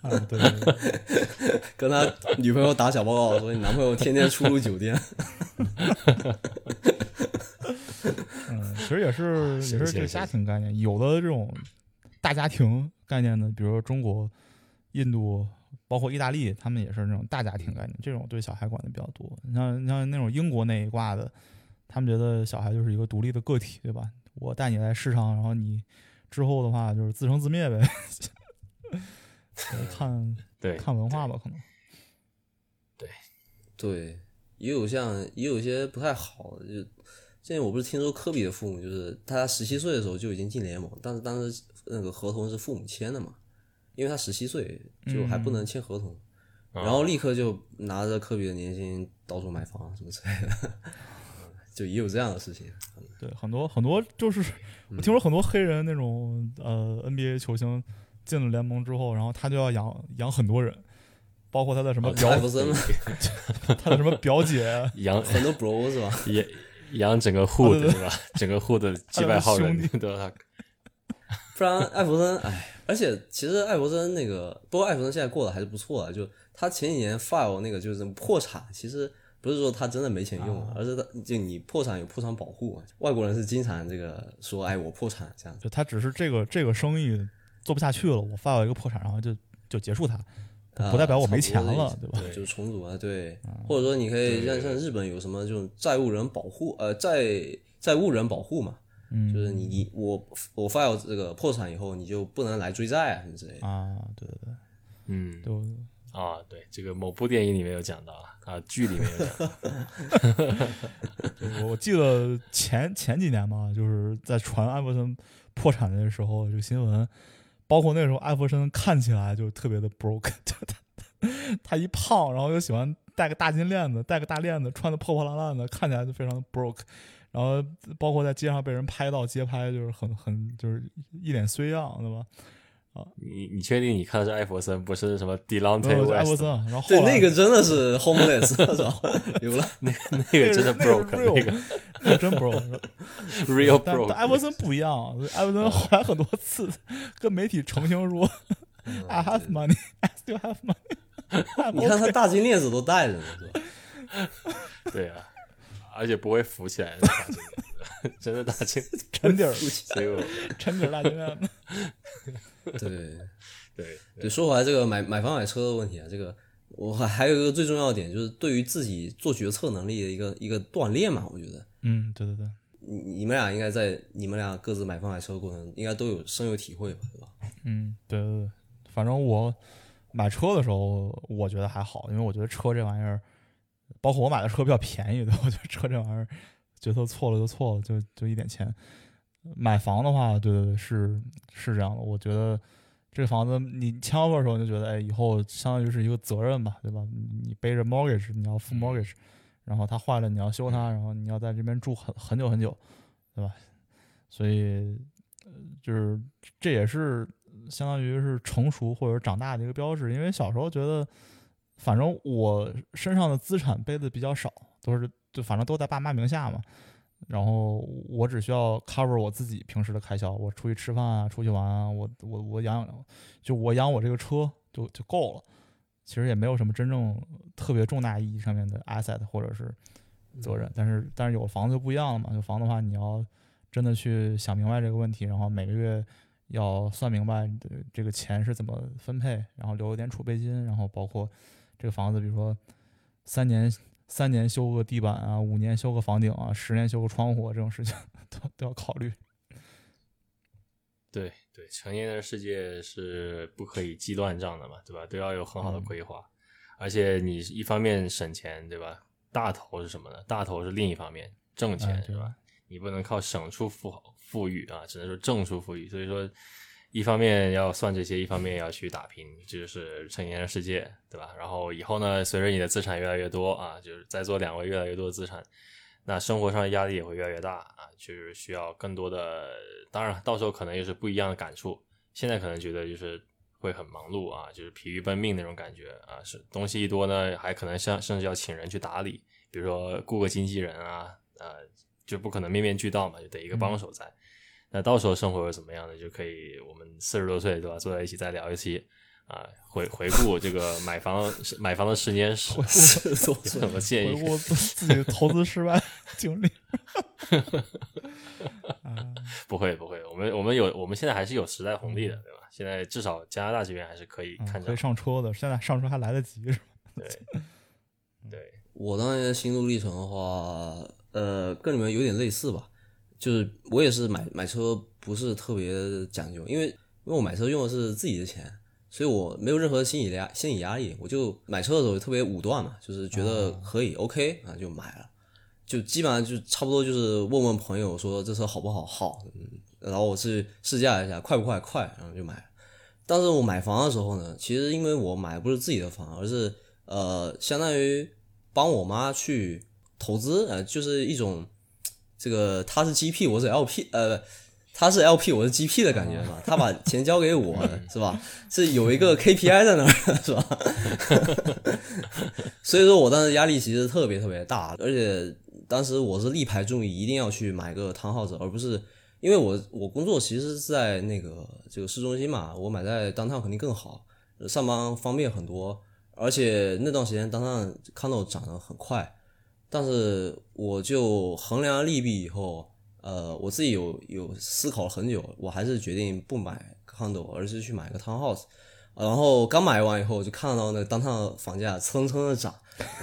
啊，对对对，跟他女朋友打小报告说你男朋友天天出入酒店，嗯，其实也是也是这个家庭概念，有的这种大家庭概念的，比如说中国、印度，包括意大利，他们也是那种大家庭概念，这种对小孩管的比较多。你像你像那种英国那一挂的，他们觉得小孩就是一个独立的个体，对吧？我带你来世上，然后你之后的话就是自生自灭呗。看对看文化吧，可能对对，也有像也有一些不太好的，就现在我不是听说科比的父母就是他十七岁的时候就已经进联盟，但是当时那个合同是父母签的嘛，因为他十七岁就还不能签合同，然后立刻就拿着科比的年薪到处买房什么之类的，就也有这样的事情。对很多很多就是我听说很多黑人那种呃 NBA 球星进了联盟之后，然后他就要养养很多人，包括他的什么表、艾弗森嘛，他的什么表姐，养很多 bro 是吧？养养整个户的对吧？整个户的几百号人兄弟都要他不然艾弗森，哎，而且其实艾弗森那个，不过艾弗森现在过得还是不错啊，就他前几年 file 那个就是破产，其实不是说他真的没钱用，而是他就你破产有破产保护，外国人是经常这个说，哎，我破产这样子。就他只是这个这个生意做不下去了，我发了一个破产，然后就就结束它，啊不代表我没钱了，思对吧？就是重组啊，对，或者说你可以像像日本有什么这种债务人保护，呃，债债务人保护嘛，嗯，就是你你我我 file 这个破产以后，你就不能来追债啊什么之类的。啊，对对对，嗯对啊，对，这个某部电影里面有讲到啊，啊，剧里面有讲到。我我记得前前几年嘛，就是在传艾弗森破产的时候，这个新闻，包括那时候艾弗森看起来就特别的 broke，就他他一胖，然后又喜欢戴个大金链子，戴个大链子，穿的破破烂烂的，看起来就非常的 broke。然后包括在街上被人拍到街拍，就是很很就是一脸衰样，对吧？啊你你确定你看的是艾弗森，不是什么迪朗特没有，就艾弗？森，然后后对，那个真的是 homeless 是吧？流浪。那个真的 broke，那个那个那个真 broke。real 但但 broke。艾弗森不一样，艾弗森后来很多次跟媒体澄清说，I have money, I still have money 你看他大金链子都戴着呢，是吧？对啊，而且不会浮起来的大金链子真的大金链子。沉底儿，所以我沉底儿大金链子。对对对，说回来这个买买房买车的问题啊，这个我还还有一个最重要的点，就是对于自己做决策能力的一个一个锻炼嘛，我觉得。嗯，对对对，你你们俩应该在你们俩各自买房买车的过程，应该都有深有体会吧，对吧？嗯，对对对，反正我买车的时候，我觉得还好，因为我觉得车这玩意儿，包括我买的车比较便宜的，我觉得车这玩意儿，决策错了就错了，就就一点钱。买房的话，对对对，是是这样的。我觉得这个房子你签 offer 的时候，你就觉得，哎，以后相当于是一个责任吧，对吧？你你背着 mortgage，你要付 mortgage，然后它坏了你要修它，然后你要在这边住很很久很久，对吧？所以，呃，就是这也是相当于是成熟或者长大的一个标志。因为小时候觉得，反正我身上的资产背的比较少，都是就反正都在爸妈名下嘛。然后我只需要 cover 我自己平时的开销，我出去吃饭啊，出去玩啊，我我我养养，就我养我这个车就就够了。其实也没有什么真正特别重大意义上面的 asset 或者是责任，但是但是有房子就不一样了嘛，有房的话你要真的去想明白这个问题，然后每个月要算明白这个钱是怎么分配，然后留一点储备金，然后包括这个房子，比如说三年三年修个地板啊，五年修个房顶啊，十年修个窗户啊这种事情都都要考虑。对对，成年人的世界是不可以记乱账的嘛，对吧？都要有很好的规划，而且你一方面省钱，对吧？大头是什么呢？大头是另一方面挣钱，是吧？你不能靠省出富富裕啊，只能说挣出富裕。所以说，一方面要算这些，一方面要去打拼，这就是成年人世界，对吧？然后以后呢，随着你的资产越来越多啊，就是在座两位越来越多的资产，那生活上的压力也会越来越大啊，就是需要更多的。当然，到时候可能又是不一样的感触。现在可能觉得就是会很忙碌啊，就是疲于奔命那种感觉啊，是东西一多呢，还可能像甚至要请人去打理，比如说雇个经纪人啊，呃，就不可能面面俱到嘛，就得一个帮手在。那到时候生活是怎么样的，就可以我们四十多岁对吧，坐在一起再聊一期啊，回回顾这个买房买房的十年史，四十多有岁什么建议？投资失败经历。啊，不会不会，我们我们有我们现在还是有时代红利的，对吧？现在至少加拿大这边还是可以看着嗯可以，上车的，现在上车还来得及是吧？对对，我当年的心路历程的话，呃，跟你们有点类似吧，就是我也是买买车不是特别讲究，因为因为我买车用的是自己的钱，所以我没有任何心理压心理压力，我就买车的时候特别武断嘛，就是觉得可以、OK 啊就买了，就基本上就差不多就是问问朋友说这车好不好，好，嗯，然后我去试驾一下快不快，快，然后就买了。但是我买房的时候呢，其实因为我买不是自己的房，而是呃，相当于帮我妈去投资，呃，就是一种这个他是 GP，我是 LP，呃，他是 LP，我是 GP 的感觉嘛。他把钱交给我，是吧？是有一个 KPI 在那儿，是吧？所以说我当时压力其实特别特别大，而且当时我是力排众议，一定要去买个 townhouse，而不是因为我我工作其实是在那个这个市中心嘛，我买在 downtown 肯定更好，上班方便很多，而且那段时间 downtown condo 涨得很快，但是我就衡量利弊以后，呃，我自己有有思考了很久，我还是决定不买 condo，而是去买个 townhouse。然后刚买完以后，我就看到那当趟房价蹭蹭的涨，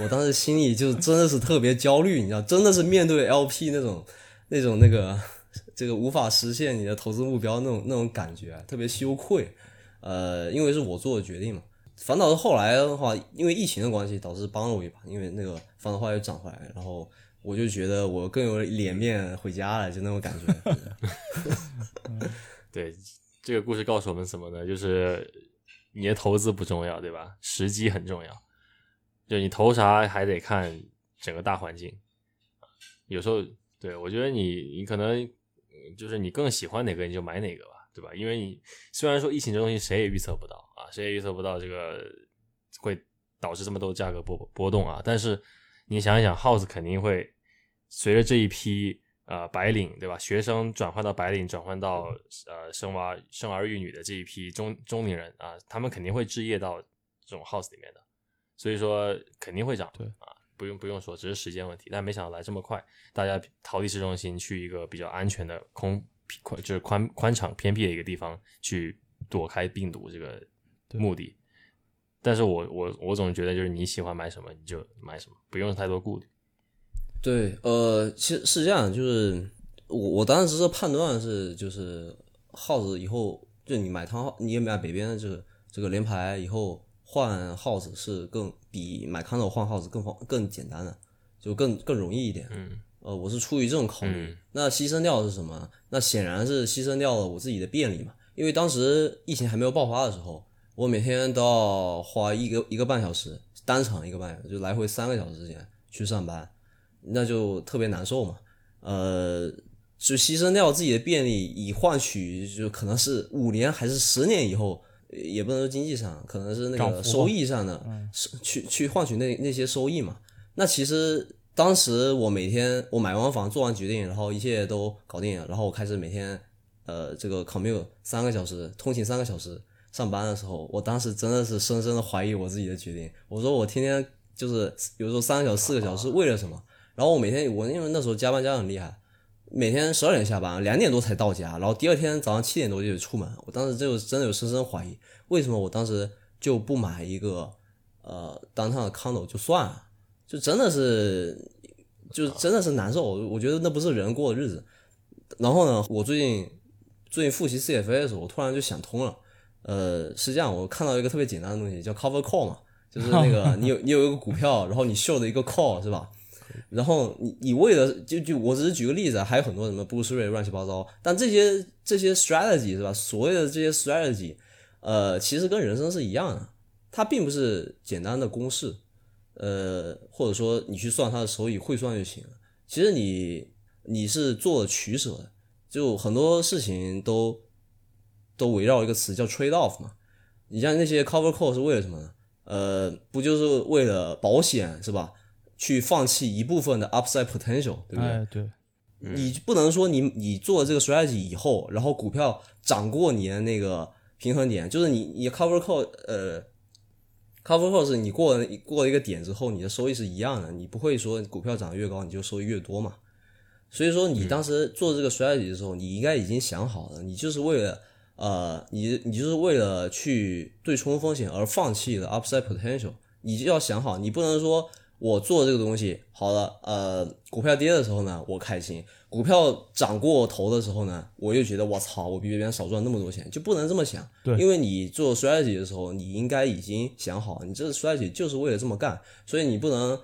我当时心里就真的是特别焦虑，你知道，真的是面对 LP 那种那种那个这个无法实现你的投资目标那种那种感觉，特别羞愧。呃，因为是我做的决定嘛。反倒是后来的话，因为疫情的关系，导致帮了我一把，因为那个房子后来又涨回来，然后我就觉得我更有脸面回家了，就那种感觉。对，这个故事告诉我们什么呢？就是你的投资不重要，对吧？时机很重要。就你投啥还得看整个大环境。有时候，对我觉得你你可能就是你更喜欢哪个你就买哪个，对吧？因为你虽然说疫情这东西谁也预测不到啊，谁也预测不到这个会导致这么多价格波波动啊，但是你想一想，House 肯定会随着这一批。呃，白领对吧？学生转换到白领，转换到呃生娃、生儿育女的这一批中中年人啊，他们肯定会置业到这种 house 里面的，所以说肯定会涨。对啊，不用不用说，只是时间问题。但没想到来这么快，大家逃离市中心，去一个比较安全的空宽就是宽宽敞偏僻的一个地方去躲开病毒这个目的。但是我我我总觉得就是你喜欢买什么你就买什么，不用太多顾虑。对，呃，其实是这样，就是我我当时的判断是，就是耗子以后就你买汤，你也买北边的这个这个联排以后换耗子是更比买康斗换耗子更方更简单的，就更更容易一点。嗯，呃，我是出于这种考虑。那牺牲掉的是什么？那显然是牺牲掉了我自己的便利嘛。因为当时疫情还没有爆发的时候，我每天都要花一个一个半小时单程一个半小时，就来回三个小时之间去上班。那就特别难受嘛，呃，就牺牲掉自己的便利，以换取就可能是五年还是十年以后，也不能说经济上，可能是那个收益上的，去去换取那那些收益嘛。那其实当时我每天我买完房做完决定，然后一切都搞定，然后我开始每天呃这个 commute 三个小时通勤三个小时上班的时候，我当时真的是深深的怀疑我自己的决定。我说我天天就是有时候三个小时四个小时为了什么？然后我每天我因为那时候加班加很厉害，每天十二点下班，两点多才到家，然后第二天早上七点多就得出门。我当时就真的有深深怀疑，为什么我当时就不买一个呃当趟的 condo 就算了，就真的是就真的是难受。我觉得那不是人过的日子。然后呢，我最近最近复习 CFA 的时候，我突然就想通了。呃，是这样，我看到一个特别简单的东西叫 cover call 嘛，就是那个 你有你有一个股票，然后你秀的一个 call 是吧？然后你你为了就就我只是举个例子，还有很多什么 Bruce Ray 乱七八糟，但这些这些 strategy 是吧？所谓的这些 strategy，呃，其实跟人生是一样的，它并不是简单的公式，呃，或者说你去算它的收益会算就行了。其实你你是做了取舍的，就很多事情都都围绕一个词叫 trade off 嘛。你像那些 cover call 是为了什么呢？呃，不就是为了保险是吧？去放弃一部分的 upside potential，对不对？对，你不能说你你做了这个 strategy 以后，然后股票涨过你的那个平衡点，就是你你 cover call 呃 cover call 是你过了过了一个点之后，你的收益是一样的，你不会说股票涨得越高你就收益越多嘛。所以说你当时做这个 strategy 的时候，你应该已经想好了，你就是为了呃你你就是为了去对冲风险而放弃了 upside potential，你就要想好，你不能说。我做这个东西好了，呃，股票跌的时候呢，我开心；股票涨过头的时候呢，我又觉得我操，我比别人少赚那么多钱，就不能这么想。对，因为你做 strategy 的时候，你应该已经想好，你这个 strategy 就是为了这么干，所以你不能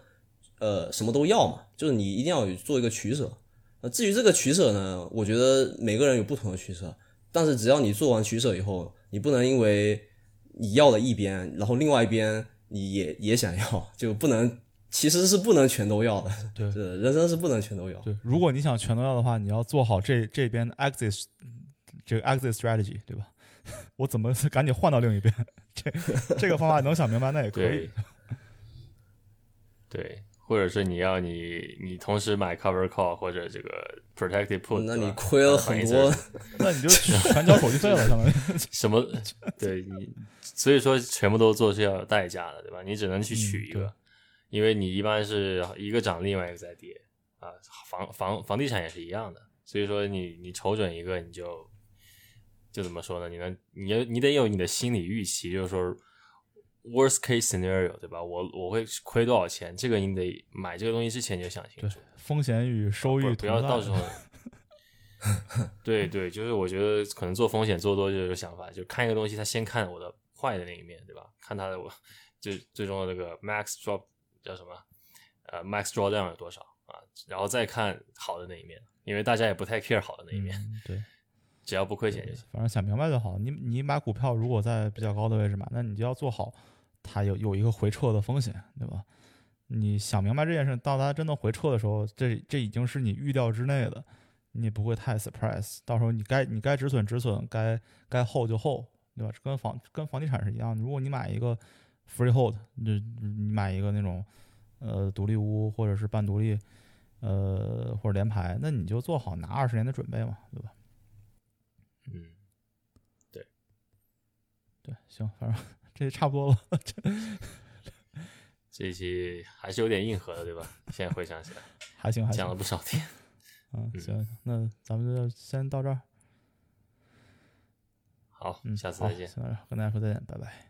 呃什么都要嘛，就是你一定要做一个取舍。呃，至于这个取舍呢，我觉得每个人有不同的取舍，但是只要你做完取舍以后，你不能因为你要了一边，然后另外一边你也也想要，就不能。其实是不能全都要的，对，人生是不能全都要。对，如果你想全都要的话，你要做好这这边的 exit 这个 exit strategy，对吧？我怎么赶紧换到另一边？这这个方法能想明白，那也可以。对，或者是你要你你同时买 cover call 或者这个 protected put，那你亏了很多，那你就全交手续费了，相当于什么？对你，所以说全部都做是要有代价的，对吧？你只能去取一个。因为你一般是一个涨，另外一个在跌啊，房房房地产也是一样的，所以说你你瞅准一个，你就就怎么说呢？你能你你得有你的心理预期，就是说 worst case scenario，对吧？我我会亏多少钱？这个你得买这个东西之前就想清楚，风险与收益不要到时候 对对，就是我觉得可能做风险做多就有想法，就看一个东西，他先看我的坏的那一面，对吧？看他的我最最终的那个 max drop 叫什么？呃，max drawdown 有多少啊？然后再看好的那一面，因为大家也不太 care 好的那一面，嗯对，只要不亏钱就行。反正想明白就好。你你买股票如果在比较高的位置买，那你就要做好它有有一个回撤的风险，对吧？你想明白这件事，到它真的回撤的时候，这这已经是你预料之内的，你也不会太 surprise。到时候你该你该止损止损，该该 hold 就 hold，对吧？跟房跟房地产是一样的。如果你买一个 free hold，你你买一个那种呃独立屋或者是半独立，呃或者联排，那你就做好拿二十年的准备嘛，对吧？嗯，对，对行，反正这也差不多了。这一期还是有点硬核的，对吧？现在回想起来，还行还行讲了，不少天。嗯，行，那咱们就先到这儿。好，嗯，下次再见。行，跟大家说再见，拜拜。